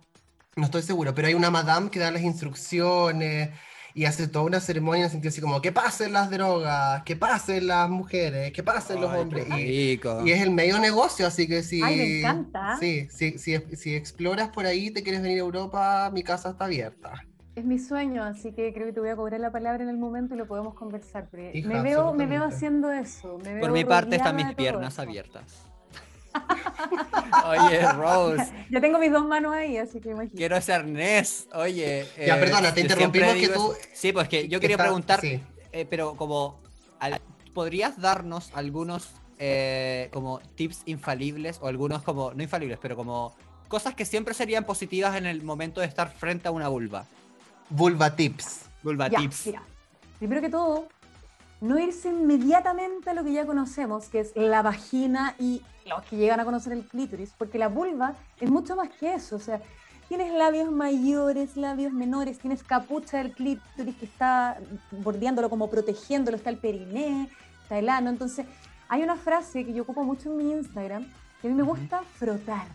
Speaker 1: no estoy seguro, pero hay una madame que da las instrucciones y hace toda una ceremonia en el sentido así como que pasen las drogas, que pasen las mujeres, que pasen los
Speaker 2: Ay, qué
Speaker 1: hombres. Y,
Speaker 2: rico.
Speaker 1: y es el medio negocio, así que si,
Speaker 3: Ay, me encanta.
Speaker 1: sí, sí, si, si exploras por ahí, te quieres venir a Europa, mi casa está abierta.
Speaker 3: Es mi sueño, así que creo que te voy a cobrar la palabra en el momento y lo podemos conversar.
Speaker 1: Hija,
Speaker 3: me, veo, me veo haciendo eso. me
Speaker 2: Por
Speaker 3: veo
Speaker 2: mi parte están mis piernas
Speaker 3: eso.
Speaker 2: abiertas. Oye, Rose,
Speaker 3: Ya tengo mis dos manos ahí, así que imagínate.
Speaker 2: quiero ese arnés. Oye.
Speaker 1: Ya,
Speaker 2: eh,
Speaker 1: perdona, te
Speaker 2: yo
Speaker 1: interrumpimos que tú-.
Speaker 2: Sí, pues que yo
Speaker 1: que
Speaker 2: quería
Speaker 1: está-
Speaker 2: preguntar,
Speaker 1: sí.
Speaker 2: eh, pero como. al- ¿Podrías darnos algunos eh, como tips infalibles o algunos como. No infalibles, pero como. Cosas que siempre serían positivas en el momento de estar frente a una vulva.
Speaker 1: Vulva tips.
Speaker 2: Vulva
Speaker 3: Ya,
Speaker 2: tips.
Speaker 3: mira, primero que todo, no irse inmediatamente a lo que ya conocemos, que es la vagina y los que llegan a conocer el clítoris, porque la vulva es mucho más que eso, o sea, tienes labios mayores, labios menores, tienes capucha del clítoris que está bordeándolo, como protegiéndolo, está el periné, está el ano, entonces hay una frase que yo ocupo mucho en mi Instagram, que a mí me gusta frotar.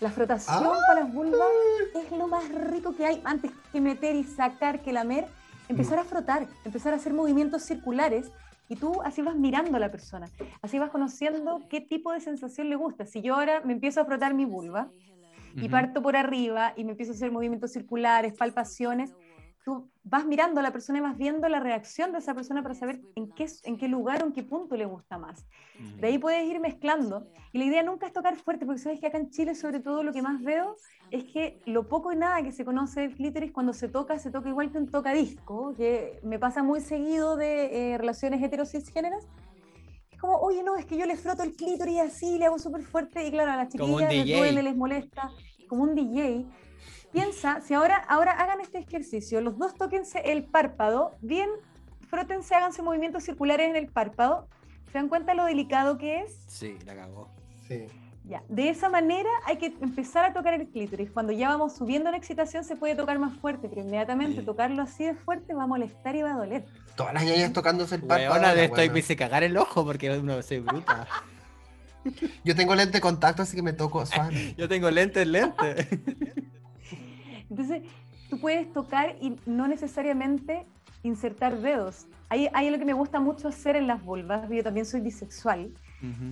Speaker 3: La frotación
Speaker 1: Ah.
Speaker 3: para las vulvas es lo más rico que hay antes que meter y sacar, que lamer. Empezar a frotar, empezar a hacer movimientos circulares y tú así vas mirando a la persona, así vas conociendo qué tipo de sensación le gusta. Si yo ahora me empiezo a frotar mi vulva y parto por arriba y me empiezo a hacer movimientos circulares, palpaciones, tú vas mirando a la persona y vas viendo la reacción de esa persona para saber en qué, en qué lugar o en qué punto le gusta más. De ahí puedes ir mezclando. Y la idea nunca es tocar fuerte, porque sabes que acá en Chile, sobre todo, lo que más veo es que lo poco y nada que se conoce del clítoris, cuando se toca, se toca igual que un tocadisco, que me pasa muy seguido de eh, relaciones heterocisgéneras. Es como, oye, no, es que yo le froto el clítoris así, le hago súper fuerte, y claro, a las chiquillas les duele, les molesta, como un DJ. Piensa, si ahora, ahora hagan este ejercicio, los dos tóquense el párpado, bien, frótense, háganse movimientos circulares en el párpado, ¿se dan cuenta lo delicado que es?
Speaker 2: Sí, la cagó.
Speaker 1: Sí.
Speaker 3: Ya, de esa manera hay que empezar a tocar el clítoris. Cuando ya vamos subiendo en excitación se puede tocar más fuerte, pero inmediatamente
Speaker 2: Sí.
Speaker 3: tocarlo así de fuerte va a molestar y va a doler.
Speaker 1: Todas las ñañas tocándose el párpado.
Speaker 2: Weona, de
Speaker 1: la
Speaker 2: esto me hice cagar el ojo porque uno soy bruta.
Speaker 1: Yo tengo lente de contacto, así que me toco suave.
Speaker 2: Yo tengo lentes, lentes.
Speaker 3: Entonces, tú puedes tocar y no necesariamente insertar dedos. Ahí hay lo que me gusta mucho hacer en las vulvas, yo también soy bisexual,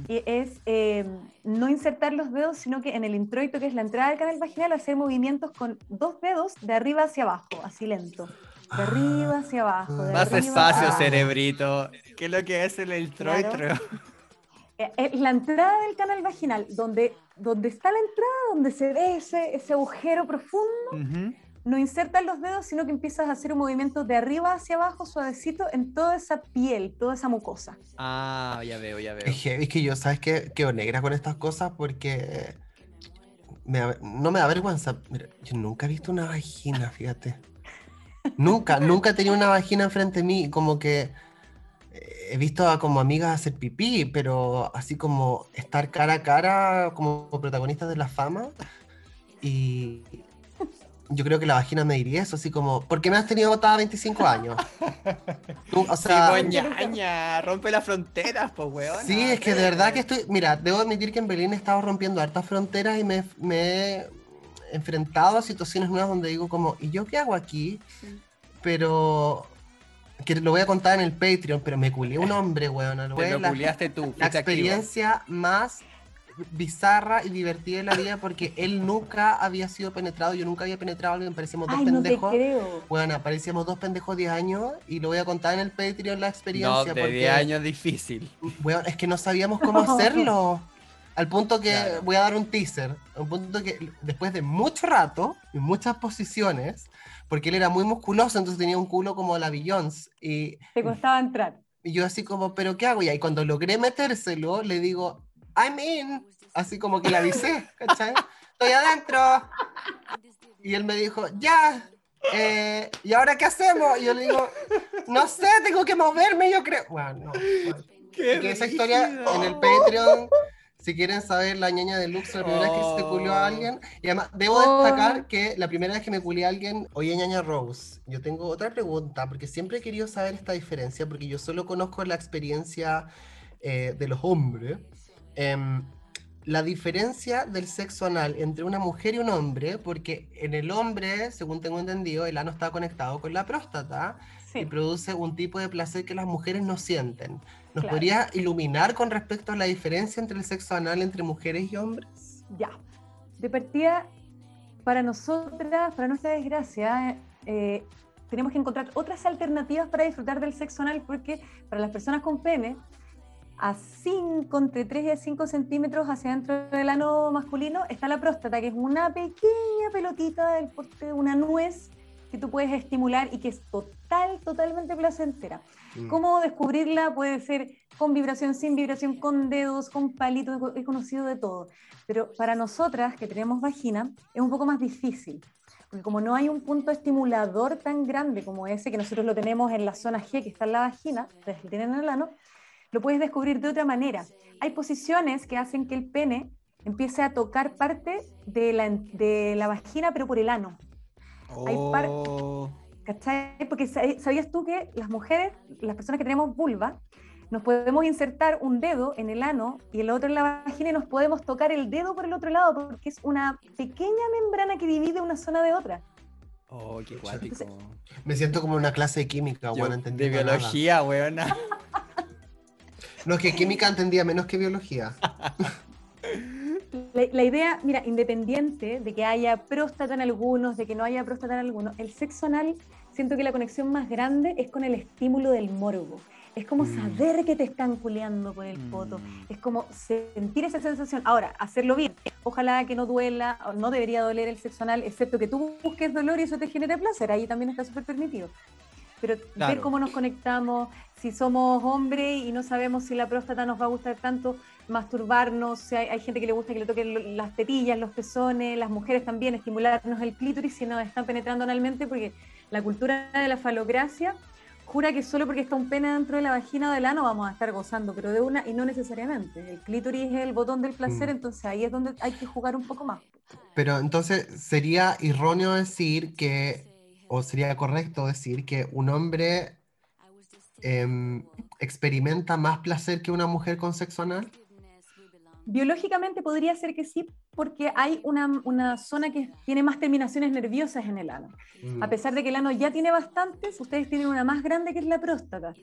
Speaker 3: y es eh, no insertar los dedos, sino que en el introito, que es la entrada del canal vaginal, hacer movimientos con dos dedos de arriba hacia abajo, así lento. De arriba hacia abajo. de
Speaker 2: Más
Speaker 3: arriba
Speaker 2: espacio, cerebrito. ¿Qué es lo que es el introitro?
Speaker 3: eh, la entrada del canal vaginal, donde, donde está la entrada, donde se ve ese, ese agujero profundo, no insertas los dedos, sino que empiezas a hacer un movimiento de arriba hacia abajo, suavecito, en toda esa piel, toda esa mucosa.
Speaker 2: Ah, ya veo, ya veo.
Speaker 1: Es heavy, es que yo, ¿sabes qué? Quedo negra con estas cosas porque me no me da vergüenza. Mira, yo nunca he visto una vagina, fíjate. Nunca, nunca he tenido una vagina enfrente de mí. Como que eh, he visto a como amigas hacer pipí, pero así como estar cara a cara como protagonistas de la fama. Y yo creo que la vagina me diría eso, así como, ¿por qué me has tenido botada a 25 años? Tú, o sea,
Speaker 2: Cigüeñaña, rompe las fronteras, pues, weón.
Speaker 1: Sí, es que de verdad que estoy. Mira, debo admitir que en Berlín he estado rompiendo hartas fronteras y me, me he enfrentado a situaciones nuevas donde digo, como, ¿y yo qué hago aquí? Pero. Que lo voy a contar en el Patreon, pero me culié un hombre, weón. Fue
Speaker 2: lo culiaste tú,
Speaker 1: la
Speaker 2: activo.
Speaker 1: experiencia más bizarra y divertida de la vida porque él nunca había sido penetrado, yo nunca había penetrado a alguien, parecíamos dos
Speaker 3: Ay, no te
Speaker 1: pendejos.
Speaker 3: creo.
Speaker 1: Bueno, parecíamos dos pendejos de 10 años y lo voy a contar en el Patreon la
Speaker 2: No,
Speaker 1: experiencia.
Speaker 2: de
Speaker 1: porque...
Speaker 2: 10 años difícil.
Speaker 1: Weón, es que no sabíamos cómo hacerlo. Al punto que
Speaker 2: Claro.
Speaker 1: voy a dar un teaser. Un punto que después de mucho rato y muchas posiciones, porque él era muy musculoso, entonces tenía un culo como la Beyoncé. Y,
Speaker 3: Te costaba entrar.
Speaker 1: y yo así como, ¿pero qué hago? Y ahí cuando logré metérselo, le digo, I'm in. Así como que le avisé, ¿cachai? Estoy adentro. Y él me dijo, ya. eh, ¿Y ahora qué hacemos? Y yo le digo, no sé, tengo que moverme, yo creo. Bueno, no. bueno.
Speaker 2: Qué
Speaker 1: que esa historia en el Patreon, si quieren saber la ñaña de Lux, la primera vez que se culió a alguien. Y además, debo
Speaker 3: Oh.
Speaker 1: destacar que la primera vez que me culié a alguien, oye, ñaña Rose, yo tengo otra pregunta, porque siempre he querido saber esta diferencia, porque yo solo conozco la experiencia eh, de los hombres. Em, la diferencia del sexo anal entre una mujer y un hombre, porque en el hombre, según tengo entendido, el ano está conectado con la próstata y
Speaker 3: Sí.
Speaker 1: produce un tipo de placer que las mujeres no sienten. ¿Nos
Speaker 3: Claro.
Speaker 1: podría iluminar con respecto a la diferencia entre el sexo anal entre mujeres y hombres?
Speaker 3: Ya. De partida, para nosotras, para nuestra desgracia, eh, tenemos que encontrar otras alternativas para disfrutar del sexo anal, porque para las personas con pene, a 5, entre 3 y 5 centímetros hacia adentro del ano masculino, está la próstata, que es una pequeña pelotita del porte de una nuez que tú puedes estimular y que es total, totalmente placentera.
Speaker 1: Mm.
Speaker 3: ¿Cómo descubrirla? Puede ser con vibración, sin vibración, con dedos, con palitos, he conocido de todo. Pero para nosotras que tenemos vagina es un poco más difícil, porque como no hay un punto estimulador tan grande como ese, que nosotros lo tenemos en la zona G, que está en la vagina, ustedes lo tienen en el ano, lo puedes descubrir de otra manera. Hay posiciones que hacen que el pene empiece a tocar parte de la, de la vagina, pero por el ano. Hay par-
Speaker 2: Oh.
Speaker 3: ¿Cachai? Porque sa- sabías tú que las mujeres, las personas que tenemos vulva, nos podemos insertar un dedo en el ano y el otro en la vagina y nos podemos tocar el dedo por el otro lado porque es una pequeña membrana que divide una zona de otra.
Speaker 2: Oh, qué cuático.
Speaker 1: Me siento como en una clase de química,
Speaker 2: Yo-
Speaker 1: bueno,
Speaker 2: de biología, weona.
Speaker 1: No, es que química entendía menos que biología.
Speaker 3: La, la idea, mira, independiente de que haya próstata en algunos, de que no haya próstata en algunos, el sexo anal, siento que la conexión más grande es con el estímulo del morbo. Es como
Speaker 1: Mm.
Speaker 3: saber que te están culeando por el poto.
Speaker 2: Mm.
Speaker 3: Es como sentir esa sensación. Ahora, hacerlo bien. Ojalá que no duela, no debería doler el sexo anal, excepto que tú busques dolor y eso te genere placer. Ahí también está súper permitido. Pero ver cómo nos conectamos, si somos hombres y no sabemos si la próstata nos va a gustar tanto, masturbarnos, si hay, hay gente que le gusta que le toquen las tetillas, los pezones, las mujeres también, estimularnos el clítoris si nos están penetrando analmente, porque la cultura de la falocracia jura que solo porque está un pene dentro de la vagina o del ano vamos a estar gozando, pero de una y no necesariamente. El clítoris es el botón del placer,
Speaker 1: Mm.
Speaker 3: entonces ahí es donde hay que jugar un poco más.
Speaker 1: Pero entonces sería erróneo decir que, o sería correcto decir que un hombre em, experimenta más placer que una mujer con sexo anal.
Speaker 3: Biológicamente podría ser que sí, porque hay una, una zona que tiene más terminaciones nerviosas en el ano.
Speaker 1: Mm.
Speaker 3: A pesar de que el ano ya tiene bastantes, ustedes tienen una más grande que es la próstata.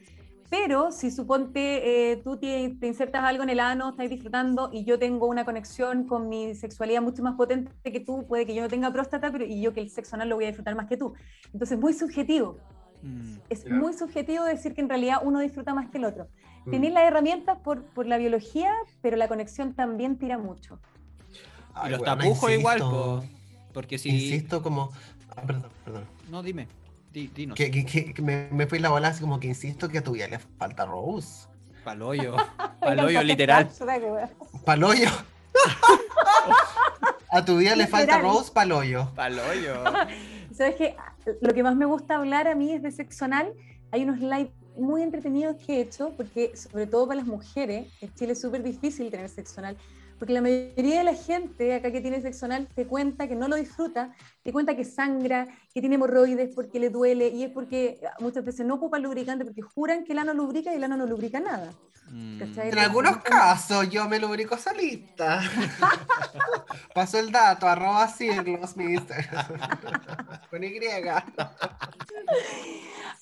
Speaker 3: Pero si suponte eh, tú te, te insertas algo en el ano, estás disfrutando y yo tengo una conexión con mi sexualidad mucho más potente que tú, puede que yo no tenga próstata pero, y yo que el sexo anal lo voy a disfrutar más que tú. Entonces es muy subjetivo.
Speaker 2: Mm.
Speaker 3: Es muy subjetivo decir que en realidad uno disfruta más que el otro.
Speaker 1: Mm.
Speaker 3: Tenéis las herramientas por, por la biología, pero la conexión también tira mucho.
Speaker 1: Ay,
Speaker 2: los tapujos igual,
Speaker 1: insisto.
Speaker 2: po, porque si...
Speaker 1: Insisto como... ah, perdón, perdón.
Speaker 2: No, dime. Di, dinos.
Speaker 1: Que, que- que- que me, me fui la bola así como que insisto que a tu vida le falta Rose.
Speaker 2: Paloyo. Paloyo, literal.
Speaker 1: Paloyo. a tu vida le falta. Rose, paloyo.
Speaker 2: Paloyo.
Speaker 3: ¿Sabes qué? Lo que más me gusta hablar a mí es de sexo. Hay unos live muy entretenidos que he hecho, porque sobre todo para las mujeres, en Chile es súper difícil tener sexo porque la mayoría de la gente acá que tiene sexo anal te cuenta que no lo disfruta, te cuenta que sangra, que tiene hemorroides porque le duele, y es porque muchas veces no ocupa lubricante porque juran que el ano lubrica y el ano no lubrica nada.
Speaker 2: Mm.
Speaker 3: ¿Cachai?
Speaker 1: En algunos casos yo me lubrico solita. Paso el dato, arroba Cirlos, mi Instagram. Con Y.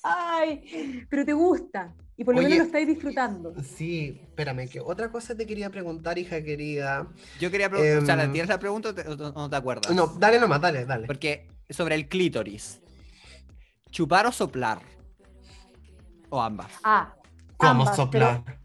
Speaker 3: Ay, pero te gusta, y por lo
Speaker 1: Oye.
Speaker 3: menos lo estáis disfrutando.
Speaker 1: Sí, espérame, que otra cosa te quería preguntar, hija querida.
Speaker 2: Yo quería preguntar, o sea,
Speaker 1: Em,
Speaker 2: ¿tienes la pregunta o te- o no te acuerdas?
Speaker 1: No, dale nomás, dale, dale.
Speaker 2: Porque sobre el clítoris. ¿Chupar o soplar? O ambas.
Speaker 3: Ah,
Speaker 1: ¿Cómo
Speaker 3: ambas,
Speaker 1: soplar?
Speaker 2: Como,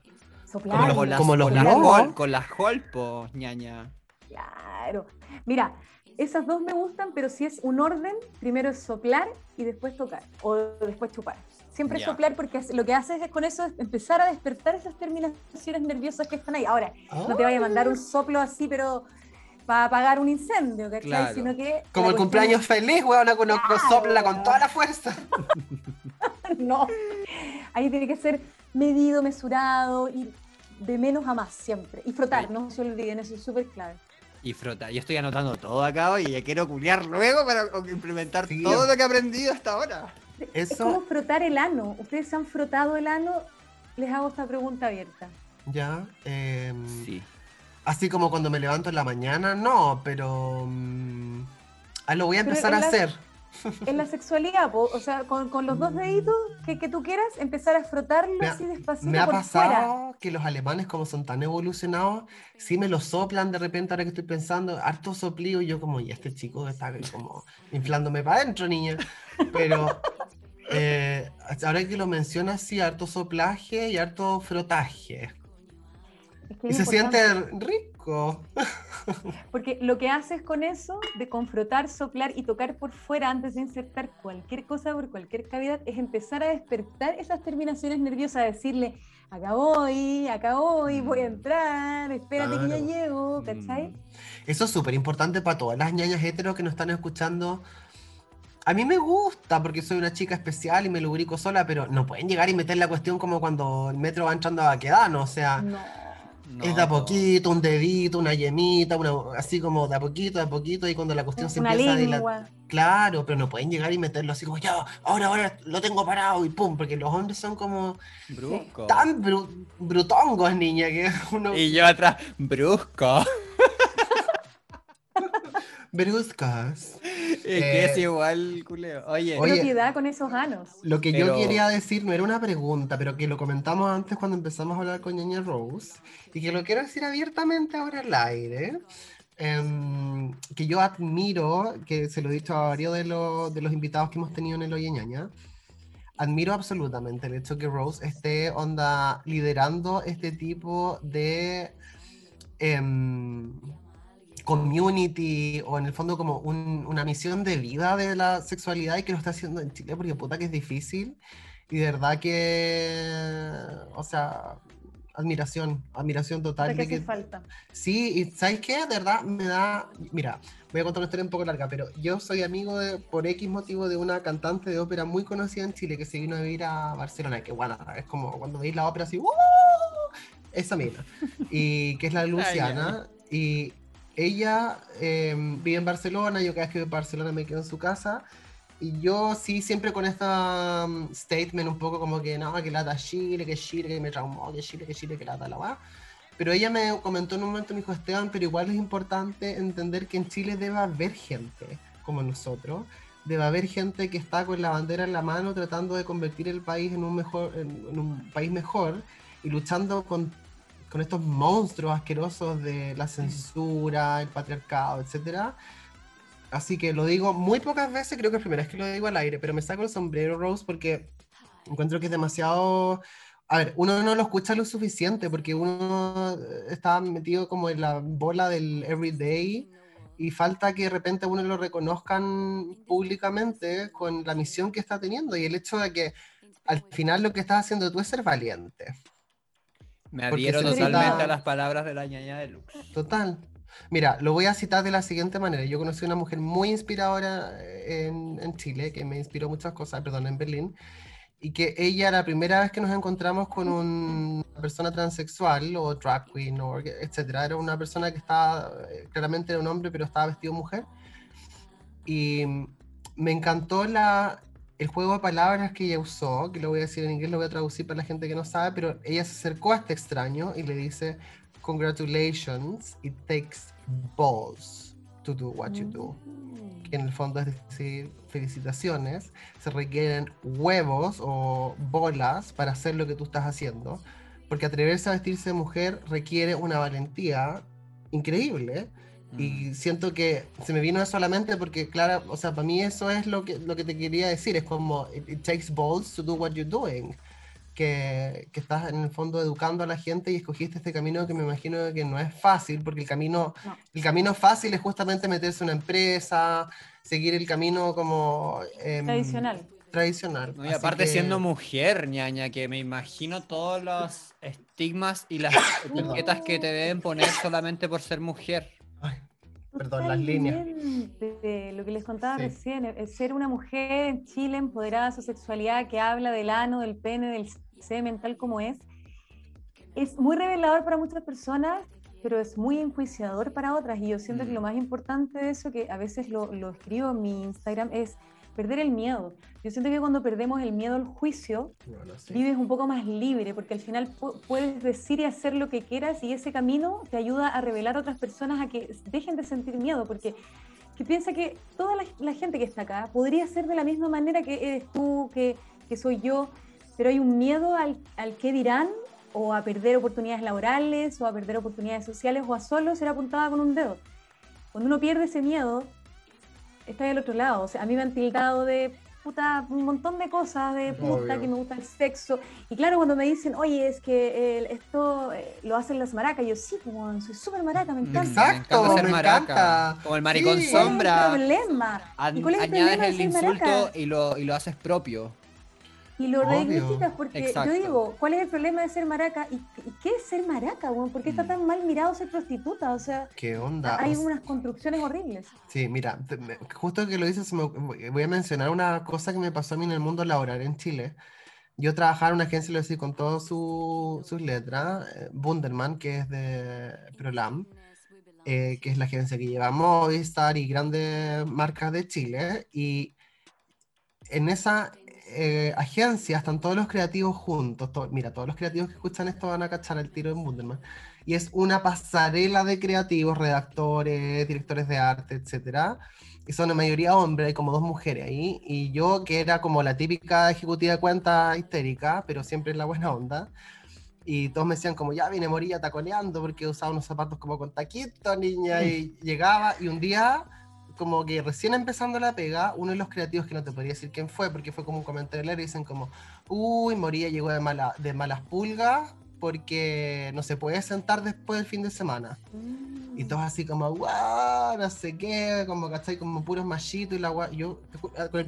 Speaker 3: Soplar.
Speaker 2: con las,
Speaker 1: como los
Speaker 2: con las
Speaker 1: lobos.
Speaker 2: hol- con las holpo, ñaña.
Speaker 3: Claro. Mira, esas dos me gustan, pero si es un orden, primero es soplar y después tocar, o después chupar. Siempre soplar porque lo que haces es con eso es empezar a despertar esas terminaciones nerviosas que están ahí. Ahora, no te vaya a mandar un soplo así, pero para apagar un incendio, ¿cachai?
Speaker 2: Claro.
Speaker 3: Sino que
Speaker 1: Como el cumpleaños feliz, weón, con uno
Speaker 3: Claro.
Speaker 1: sopla con toda la fuerza.
Speaker 3: No. Ahí tiene que ser medido, mesurado y de menos a más siempre. Y frotar,
Speaker 2: Sí.
Speaker 3: no se olviden, eso es súper clave.
Speaker 2: Y frota. Yo estoy anotando todo acá y ya quiero culiar luego para implementar
Speaker 1: Sí.
Speaker 2: todo lo que he aprendido hasta ahora.
Speaker 3: Es
Speaker 1: Eso,
Speaker 3: como frotar el ano. ¿Ustedes se han frotado el ano? Les hago esta pregunta abierta.
Speaker 1: ya. em,
Speaker 2: Sí.
Speaker 1: Así como cuando me levanto en la mañana, no, pero. mm, ah, lo voy a empezar a
Speaker 3: la-
Speaker 1: hacer.
Speaker 3: En la sexualidad, po, o sea, con, con los dos deditos que, que tú quieras, empezar a frotarlo
Speaker 1: Me ha-
Speaker 3: así despacito
Speaker 1: Me ha
Speaker 3: por fuera.
Speaker 1: pasado que los alemanes, como son tan evolucionados, sí me lo soplan de repente, ahora que estoy pensando, harto soplío, y yo como, y este chico está como inflándome para adentro, niña. Pero eh, ahora que lo mencionas, sí, harto soplaje y harto frotaje.
Speaker 3: Es que
Speaker 1: Y se siente rico.
Speaker 3: Porque lo que haces con eso, de confrotar, soplar y tocar por fuera antes de insertar cualquier cosa por cualquier cavidad, es empezar a despertar esas terminaciones nerviosas, decirle, acá voy, acá voy, voy a entrar, espérate que ya
Speaker 1: Claro.
Speaker 3: llego, ¿cachai?
Speaker 2: Mm.
Speaker 1: Eso es súper importante para todas las ñañas heteros que nos están escuchando. A mí me gusta porque soy una chica especial y me lubrico sola, pero no pueden llegar y meter la cuestión como cuando el metro va entrando a Baquedano. O sea,
Speaker 3: No.
Speaker 2: No,
Speaker 1: es de a
Speaker 2: po.
Speaker 1: poquito, un dedito, una yemita, una, así como de a poquito, de a poquito, y cuando la cuestión se
Speaker 3: Una
Speaker 1: empieza a dilatar. Claro, pero no pueden llegar y meterlo así como, ya, ahora, ahora lo tengo parado y pum, porque los hombres son como
Speaker 2: Brusco.
Speaker 1: tan bru- brutongos, niña, que uno.
Speaker 2: Y yo atrás, brusco.
Speaker 1: Bruscas.
Speaker 2: Es que es
Speaker 1: Eh,
Speaker 2: igual, culeo. Oye,
Speaker 1: Oye.
Speaker 3: Con esos anos.
Speaker 1: Lo que yo quería decir no era una pregunta, pero que lo comentamos antes cuando empezamos a hablar con Ñaña Rose, y que lo quiero decir abiertamente ahora al aire, em, que yo admiro, que se lo he dicho a varios de, los- de los invitados que hemos tenido en el Oye Ñaña, admiro absolutamente el hecho que Rose esté onda liderando este tipo de em, community o en el fondo como un- una misión de vida de la sexualidad y que lo está haciendo en Chile porque puta que es difícil y de verdad que, o sea, admiración, admiración total
Speaker 3: que
Speaker 1: de que
Speaker 3: falta.
Speaker 1: Sí, y ¿sabes qué? De verdad me da. Mira, voy a contar una historia un poco larga, pero yo soy amigo de, por X motivo de una cantante de ópera muy conocida en Chile que se vino a vivir a Barcelona, que bueno, es como cuando veis la ópera así, ¡uh! Esa misma. Y que es la Luciana. Y ella eh, vive en Barcelona, yo cada vez que voy a Barcelona me quedo en su casa. Y yo sí, siempre con esta um, statement un poco como que no, que lata Chile, que Chile, que me traumó, que Chile, que Chile, que lata la va. Pero ella me comentó en un momento, me dijo, Esteban, pero igual es importante entender que en Chile debe haber gente como nosotros, debe haber gente que está con la bandera en la mano tratando de convertir el país en un, mejor, en, en un país mejor y luchando con, con estos monstruos asquerosos de la censura, el patriarcado, etcétera Así que lo digo muy pocas veces, creo que es la primera vez que lo digo al aire, pero me saco el sombrero, Rose, porque encuentro que es demasiado... A ver, uno no lo escucha lo suficiente porque uno está metido como en la bola del everyday y falta que de repente uno lo reconozcan públicamente con la misión que está teniendo y el hecho de que al final lo que estás haciendo tú es ser valiente.
Speaker 2: Me adhiero totalmente a las palabras de la ñaña de Lux.
Speaker 1: Total. Mira, lo voy a citar de la siguiente manera. Yo conocí una mujer muy inspiradora en, en Chile, que me inspiró muchas cosas, perdón, en Berlín, y que ella la primera vez que nos encontramos con una persona transexual o drag queen o etcétera, era una persona que estaba, eh, claramente era un hombre, pero estaba vestido mujer. Y me encantó la, el juego de palabras que ella usó, que lo voy a decir en inglés, lo voy a traducir para la gente que no sabe, pero ella se acercó a este extraño y le dice, congratulations, it takes balls to do what you do. Que en el fondo es decir, felicitaciones, se requieren huevos o bolas para hacer lo que tú estás haciendo, porque atreverse a vestirse de mujer requiere una valentía increíble. Y siento que se me vino eso a la mente porque, claro, o sea, para mí eso es lo que, lo que te quería decir. Es como, it, takes balls to do what you're doing. Que, que, estás en el fondo educando a la gente y escogiste este camino que me imagino que no es fácil, porque el camino, el camino fácil es justamente meterse en una empresa, seguir el camino como...
Speaker 3: Eh, tradicional.
Speaker 1: Tradicional.
Speaker 2: y aparte siendo mujer, ñaña, que me imagino todos los estigmas y las etiquetas que te deben poner solamente por ser mujer.
Speaker 1: Perdón, las líneas.
Speaker 3: Lo que les contaba recién, es ser una mujer en Chile empoderada de su sexualidad que habla del ano, del pene, del semen, tal como es, es muy revelador para muchas personas, pero es muy enjuiciador para otras. Y yo siento que lo mm. más importante de eso, que a veces lo, lo escribo en mi Instagram, es perder el miedo. Yo siento que cuando perdemos el miedo al juicio, vives un poco más libre, porque al final puedes decir y hacer lo que quieras y ese camino te ayuda a revelar a otras personas a que dejen de sentir miedo, porque que piensa que toda la, gente que está acá podría ser de la misma manera que eres tú, que, que soy yo, pero hay un miedo al, al qué dirán o a perder oportunidades laborales o a perder oportunidades sociales o a solo ser apuntada con un dedo. Cuando uno pierde ese miedo, está del otro lado. O sea, a mí me han tildado de puta, un montón de cosas, de puta, que me gusta el sexo. Y claro, cuando me dicen, oye, es que esto eh, lo hacen las maracas, yo sí, como soy súper maraca, me encanta.
Speaker 1: Exacto, me encanta.
Speaker 2: Como el maricón sombra.
Speaker 3: ¿Cuál es el problema?
Speaker 2: añades el insulto y lo, y lo haces propio
Speaker 3: y lo reivindica porque yo digo, ¿cuál es el problema de ser maraca? ¿Y, qué es ser maraca, ¿Por qué está mm. tan mal mirado ser prostituta? O sea,
Speaker 1: ¿qué onda?
Speaker 3: Hay unas construcciones horribles.
Speaker 1: Sí, mira, justo que lo dices, voy a mencionar una cosa que me pasó a mí en el mundo laboral en Chile. Yo trabajaba en una agencia, lo decía con todas sus letras, eh, Bunderman, que es de Prolam, eh, que es la agencia que lleva Movistar y grandes marcas de Chile. Y en esa eh, agencias están todos los creativos juntos. mira, todos los creativos que escuchan esto van a cachar el tiro en Bunderman. Y es una pasarela de creativos, redactores, directores de arte, etcétera. Y son la mayoría hombres, hay como dos mujeres ahí. Y yo, que era como la típica ejecutiva de cuenta histérica, pero siempre en la buena onda. Y todos me decían como, ya viene Morilla taconeando porque usaba unos zapatos como con taquito, niña. Y llegaba y un día como que recién empezando la pega, uno de los creativos que no te podría decir quién fue, porque fue como un comentario, le dicen como, uy, Moría llegó de, mala, de malas pulgas porque no se puede sentar después del fin de semana. Y todos así como, guau, no sé qué, como, ¿cachai? Como puros machitos y la guau. Yo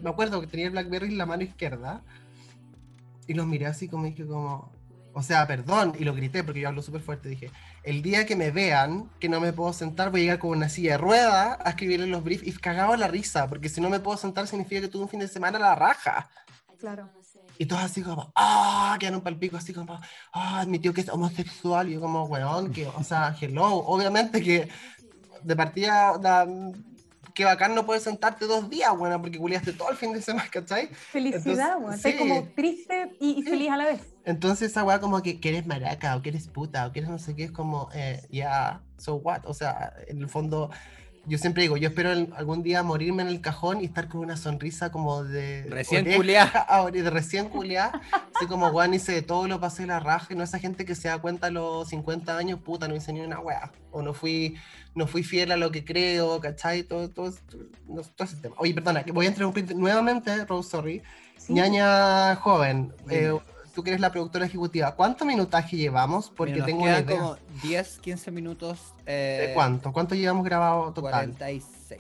Speaker 1: me acuerdo que tenía el Blackberry en la mano izquierda y los miré así como dije como, o sea, perdón, y lo grité porque yo hablo súper fuerte, dije, el día que me vean que no me puedo sentar, voy a llegar con una silla de rueda a escribirle los briefs y cagado la risa, porque si no me puedo sentar significa que tuve un fin de semana a la raja.
Speaker 3: Claro.
Speaker 1: Y todos así como, ah, quedan un palpico así como, ah, mi tío que es homosexual, y yo como, weón, que, o sea, hello, obviamente que de partida qué bacán no puedes sentarte dos días, bueno, porque culiaste todo el fin de semana, ¿cachai?
Speaker 3: Felicidad, bueno, estás como triste y, feliz a la vez.
Speaker 1: Entonces esa weá como que, eres maraca o que eres puta o que eres no sé qué, es como, eh, ya, so what, o sea, en el fondo Yo siempre digo, yo espero el- algún día morirme en el cajón y estar con una sonrisa como de...
Speaker 2: Recién
Speaker 1: oreja
Speaker 2: culiá.
Speaker 1: a ore- de recién culiá. Así como, weón, hice de todo, lo pasé la raja. Y no esa gente que se da cuenta a los 50 años, puta, no hice ni una weá. O no fui, no fui fiel a lo que creo, ¿cachai? Todo, todo, no, todo ese tema. Oye, perdona, que voy a interrumpir nuevamente, Rose, sorry.
Speaker 3: Sí.
Speaker 1: Ñaña joven, eh,
Speaker 2: Dime.
Speaker 1: Tú que eres la productora ejecutiva, ¿cuánto minutaje llevamos? Porque
Speaker 2: Mira,
Speaker 1: tengo una idea.
Speaker 2: como 10, 15 minutos. eh,
Speaker 1: ¿De cuánto? ¿Cuánto llevamos grabado total?
Speaker 2: 46.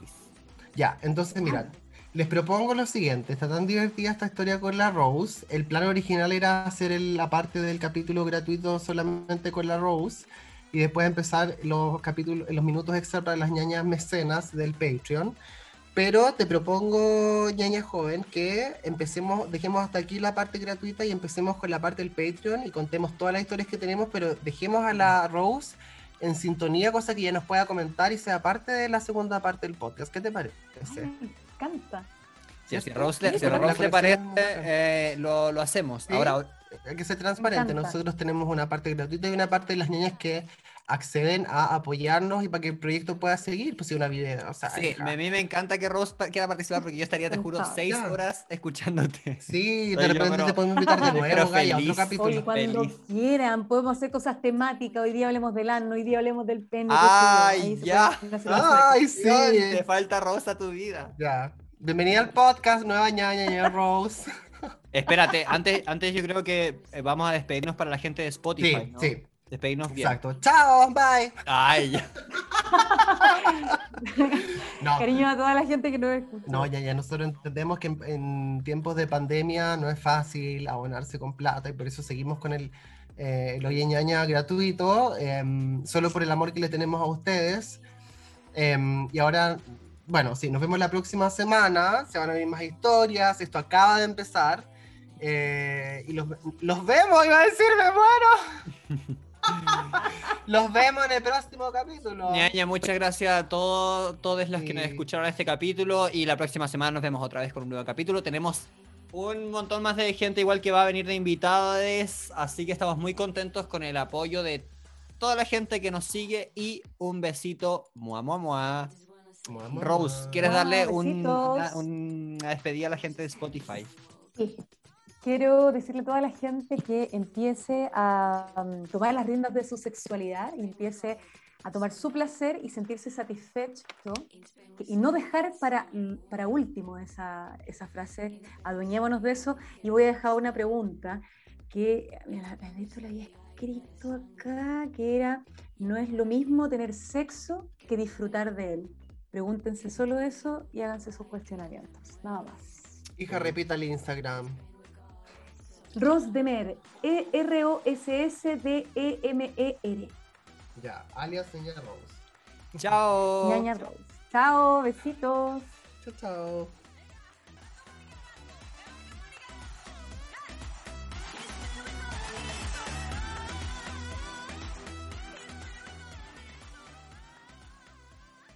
Speaker 1: Ya, entonces mirad, les propongo lo siguiente, está tan divertida esta historia con la Rose, el plan original era hacer el- la parte del capítulo gratuito solamente con la Rose y después empezar los capítulos, los minutos extra para las ñañas mecenas del Patreon. Pero te propongo, ñaña joven, que empecemos, dejemos hasta aquí la parte gratuita y empecemos con la parte del Patreon y contemos todas las historias que tenemos, pero dejemos a la Rose en sintonía, cosa que ya nos pueda comentar y sea parte de la segunda parte del podcast. ¿Qué te parece?
Speaker 3: Ay, me encanta.
Speaker 2: Si a. Rose le, si a
Speaker 1: la
Speaker 2: Rose le
Speaker 1: colección
Speaker 2: parece, eh, lo, lo hacemos.
Speaker 1: Sí.
Speaker 2: Ahora,
Speaker 1: Hay que ser transparente. Nosotros tenemos una parte gratuita y una parte de las niñas que acceden a apoyarnos y para que el proyecto pueda seguir, pues si una video, o sea,
Speaker 2: sí,
Speaker 1: hija.
Speaker 2: a mí me encanta que Rose quiera participar porque yo estaría, te juro. 6
Speaker 1: Ya.
Speaker 2: horas escuchándote.
Speaker 1: Sí, de
Speaker 2: Oye, yo,
Speaker 1: repente
Speaker 2: pero-
Speaker 1: te podemos invitar de nuevo, Gaya, a otro capítulo.
Speaker 3: Oye, cuando
Speaker 2: feliz.
Speaker 3: quieran, podemos hacer cosas temáticas. Hoy día hablemos del ano, hoy día hablemos del pene.
Speaker 2: Ay, ya.
Speaker 1: Ay, sí.
Speaker 2: Te falta Rose a tu vida.
Speaker 1: Ya. Bienvenida al podcast, nueva ñaña, ñaña Rose.
Speaker 2: Espérate, antes, antes yo creo que eh, vamos a despedirnos para la gente de Spotify.
Speaker 1: Sí,
Speaker 2: ¿no?
Speaker 1: sí,
Speaker 2: Despedirnos bien.
Speaker 1: exacto. Chao, bye.
Speaker 2: Ay, ya.
Speaker 1: No,
Speaker 3: Cariño a toda la gente que nos escucha.
Speaker 1: No, ya, ya nosotros entendemos que en, en tiempos de pandemia no es fácil abonarse con plata y por eso seguimos con el, eh, el Oye Ñaña gratuito, em, solo por el amor que le tenemos a ustedes. Em, y ahora, bueno, sí, nos vemos la próxima semana, se van a venir más historias, esto acaba de empezar. eh, y los, los vemos, iba a decir, me muero. los vemos en el próximo capítulo.
Speaker 2: Ñaña, muchas gracias a todos, todas las que nos escucharon este capítulo y la próxima semana nos vemos otra vez con un nuevo capítulo. Tenemos un montón más de gente igual que va a venir de invitados, así que estamos muy contentos con el apoyo de toda la gente que nos sigue y un besito, mua, mua, mua. Rose. ¿quieres darle un- una, una despedida a la gente de Spotify?
Speaker 3: Sí. Quiero decirle a toda la gente que empiece a um, tomar las riendas de su sexualidad y empiece a tomar su placer y sentirse satisfecho y no dejar para, para último esa, esa frase, adueñémonos de eso. Y voy a dejar una pregunta que, mira, hecho la había escrito acá, que era, no es lo mismo tener sexo que disfrutar de él. Pregúntense solo eso y háganse sus cuestionamientos, nada más.
Speaker 1: Hija, repita el Instagram.
Speaker 3: Rosdemer, E E-R-O-S-S-D-E-M-E-R.
Speaker 1: Ya, alias Ñaña Rose.
Speaker 2: Chao.
Speaker 3: Ñaña Rose. Chao, besitos.
Speaker 1: Chao, chao.